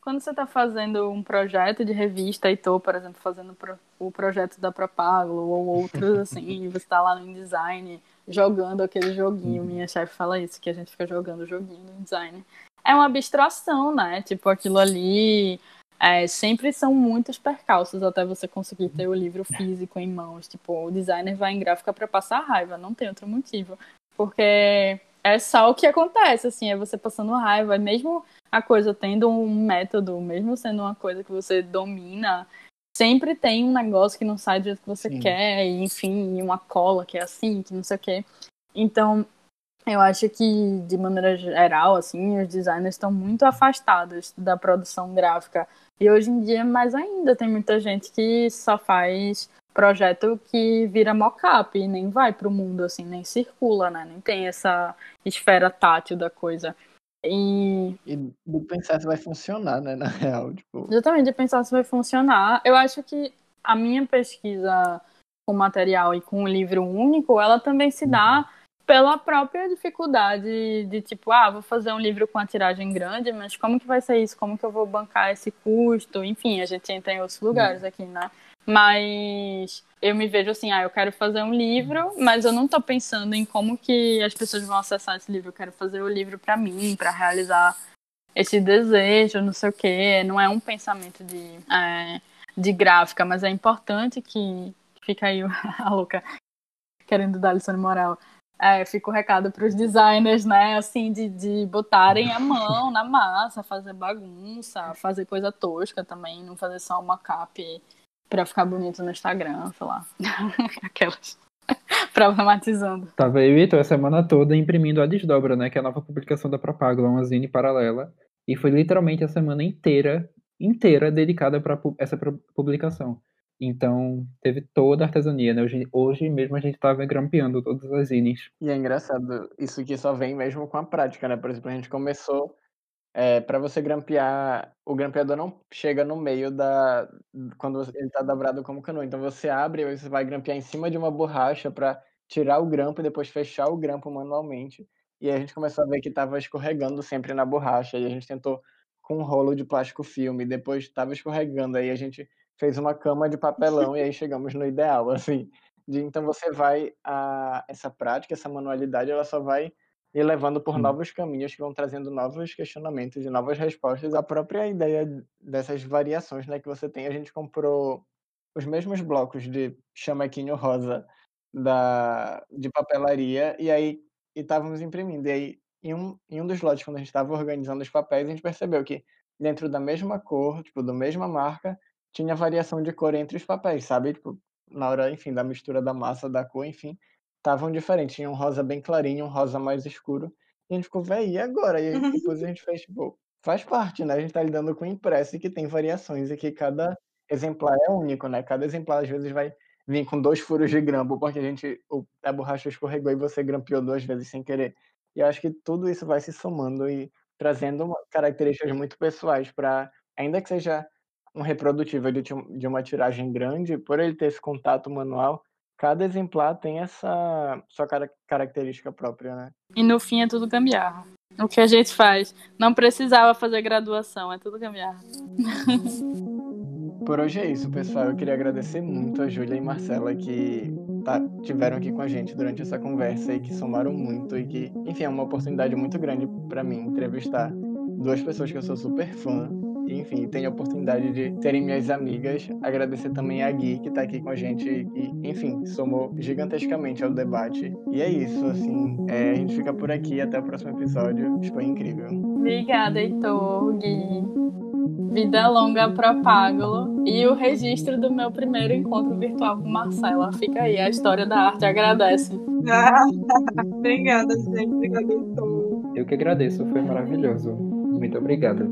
S3: quando você está fazendo um projeto de revista e tô, por exemplo, fazendo o projeto da Propago ou outros assim, e você está lá no InDesign jogando aquele joguinho, uhum. minha chefe fala isso, que a gente fica jogando o joguinho no InDesign. É uma abstração, né? Tipo, aquilo ali é, sempre são muitos percalços até você conseguir ter o livro físico em mãos. Tipo, o designer vai em gráfica para passar raiva, não tem outro motivo. Porque é só o que acontece, assim, é você passando raiva, mesmo a coisa tendo um método, mesmo sendo uma coisa que você domina, sempre tem um negócio que não sai do jeito que você Sim. quer, e, enfim, uma cola que é assim, que não sei o quê. Então, eu acho que, de maneira geral, assim, os designers estão muito afastados da produção gráfica e hoje em dia, mais ainda, tem muita gente que só faz projeto que vira mock-up e nem vai para o mundo, assim, nem circula, né? Nem tem essa esfera tátil da coisa. E...
S1: e de pensar se vai funcionar, né, na real. Tipo...
S3: Exatamente, de pensar se vai funcionar. Eu acho que a minha pesquisa com material e com o livro único, ela também se dá uhum pela própria dificuldade de tipo, ah, vou fazer um livro com a tiragem grande, mas como que vai ser isso? Como que eu vou bancar esse custo? Enfim, a gente entra em outros lugares aqui, né? Mas eu me vejo assim, ah, eu quero fazer um livro, mas eu não estou pensando em como que as pessoas vão acessar esse livro. Eu quero fazer o livro para mim, para realizar esse desejo, não sei o quê. Não é um pensamento de, é, de gráfica, mas é importante que fica aí a louca querendo dar lição de moral é, fica o recado para os designers, né? Assim, de, de botarem a mão na massa, fazer bagunça, fazer coisa tosca também, não fazer só uma cap Pra ficar bonito no Instagram, sei lá. Aquelas. Problematizando.
S4: Tava eu e Heitor a semana toda imprimindo a Desdobra, né? Que é a nova publicação da Propagula, uma zine paralela. E foi literalmente a semana inteira, inteira dedicada para essa publicação. Então, teve toda a artesania, né? Hoje, hoje mesmo a gente estava grampeando todas as zines.
S1: E é engraçado, isso aqui só vem mesmo com a prática, né? Por exemplo, a gente começou é, para você grampear, o grampeador não chega no meio da. quando ele está dobrado como cano. Então você abre e você vai grampear em cima de uma borracha para tirar o grampo e depois fechar o grampo manualmente. E a gente começou a ver que estava escorregando sempre na borracha. E a gente tentou com um rolo de plástico filme, depois estava escorregando. Aí a gente fez uma cama de papelão e aí chegamos no ideal, assim. De, então você vai a essa prática, essa manualidade, ela só vai e levando por novos caminhos que vão trazendo novos questionamentos e novas respostas. A própria ideia dessas variações né, que você tem, a gente comprou os mesmos blocos de chamequinho rosa da, de papelaria e aí estávamos imprimindo. E aí, em um, em um dos lotes, quando a gente estava organizando os papéis, a gente percebeu que dentro da mesma cor, tipo, da mesma marca, tinha variação de cor entre os papéis, sabe? Tipo, na hora, enfim, da mistura da massa, da cor, enfim estavam diferentes. Tinha um rosa bem clarinho, um rosa mais escuro. E a gente ficou, véi, e agora? E aí, depois a gente fez, tipo, faz parte, né? A gente tá lidando com impresso e que tem variações e que cada exemplar é único, né? Cada exemplar às vezes vai vir com dois furos de grampo, porque a gente, a borracha escorregou e você grampeou duas vezes sem querer. E eu acho que tudo isso vai se somando e trazendo características muito pessoais para, ainda que seja um reprodutivo de uma tiragem grande, por ele ter esse contato manual, cada exemplar tem essa sua característica própria, né?
S3: E no fim é tudo gambiarra. O que a gente faz? Não precisava fazer graduação, é tudo gambiarra.
S1: Por hoje é isso, pessoal. Eu queria agradecer muito a Júlia e Marcela que tá, tiveram aqui com a gente durante essa conversa e que somaram muito e que, enfim, é uma oportunidade muito grande para mim entrevistar duas pessoas que eu sou super fã enfim, tenho a oportunidade de serem minhas amigas. Agradecer também a Gui, que está aqui com a gente e, enfim, somou gigantescamente ao debate. E é isso, assim, é, a gente fica por aqui. Até o próximo episódio. Foi incrível.
S3: Obrigada, Heitor, Gui. Vida longa Propágulo e o registro do meu primeiro encontro virtual com Marcela. Fica aí, a história da arte agradece.
S2: obrigada, gente. Obrigada, Heitor.
S4: Eu que agradeço, foi maravilhoso. Muito obrigada.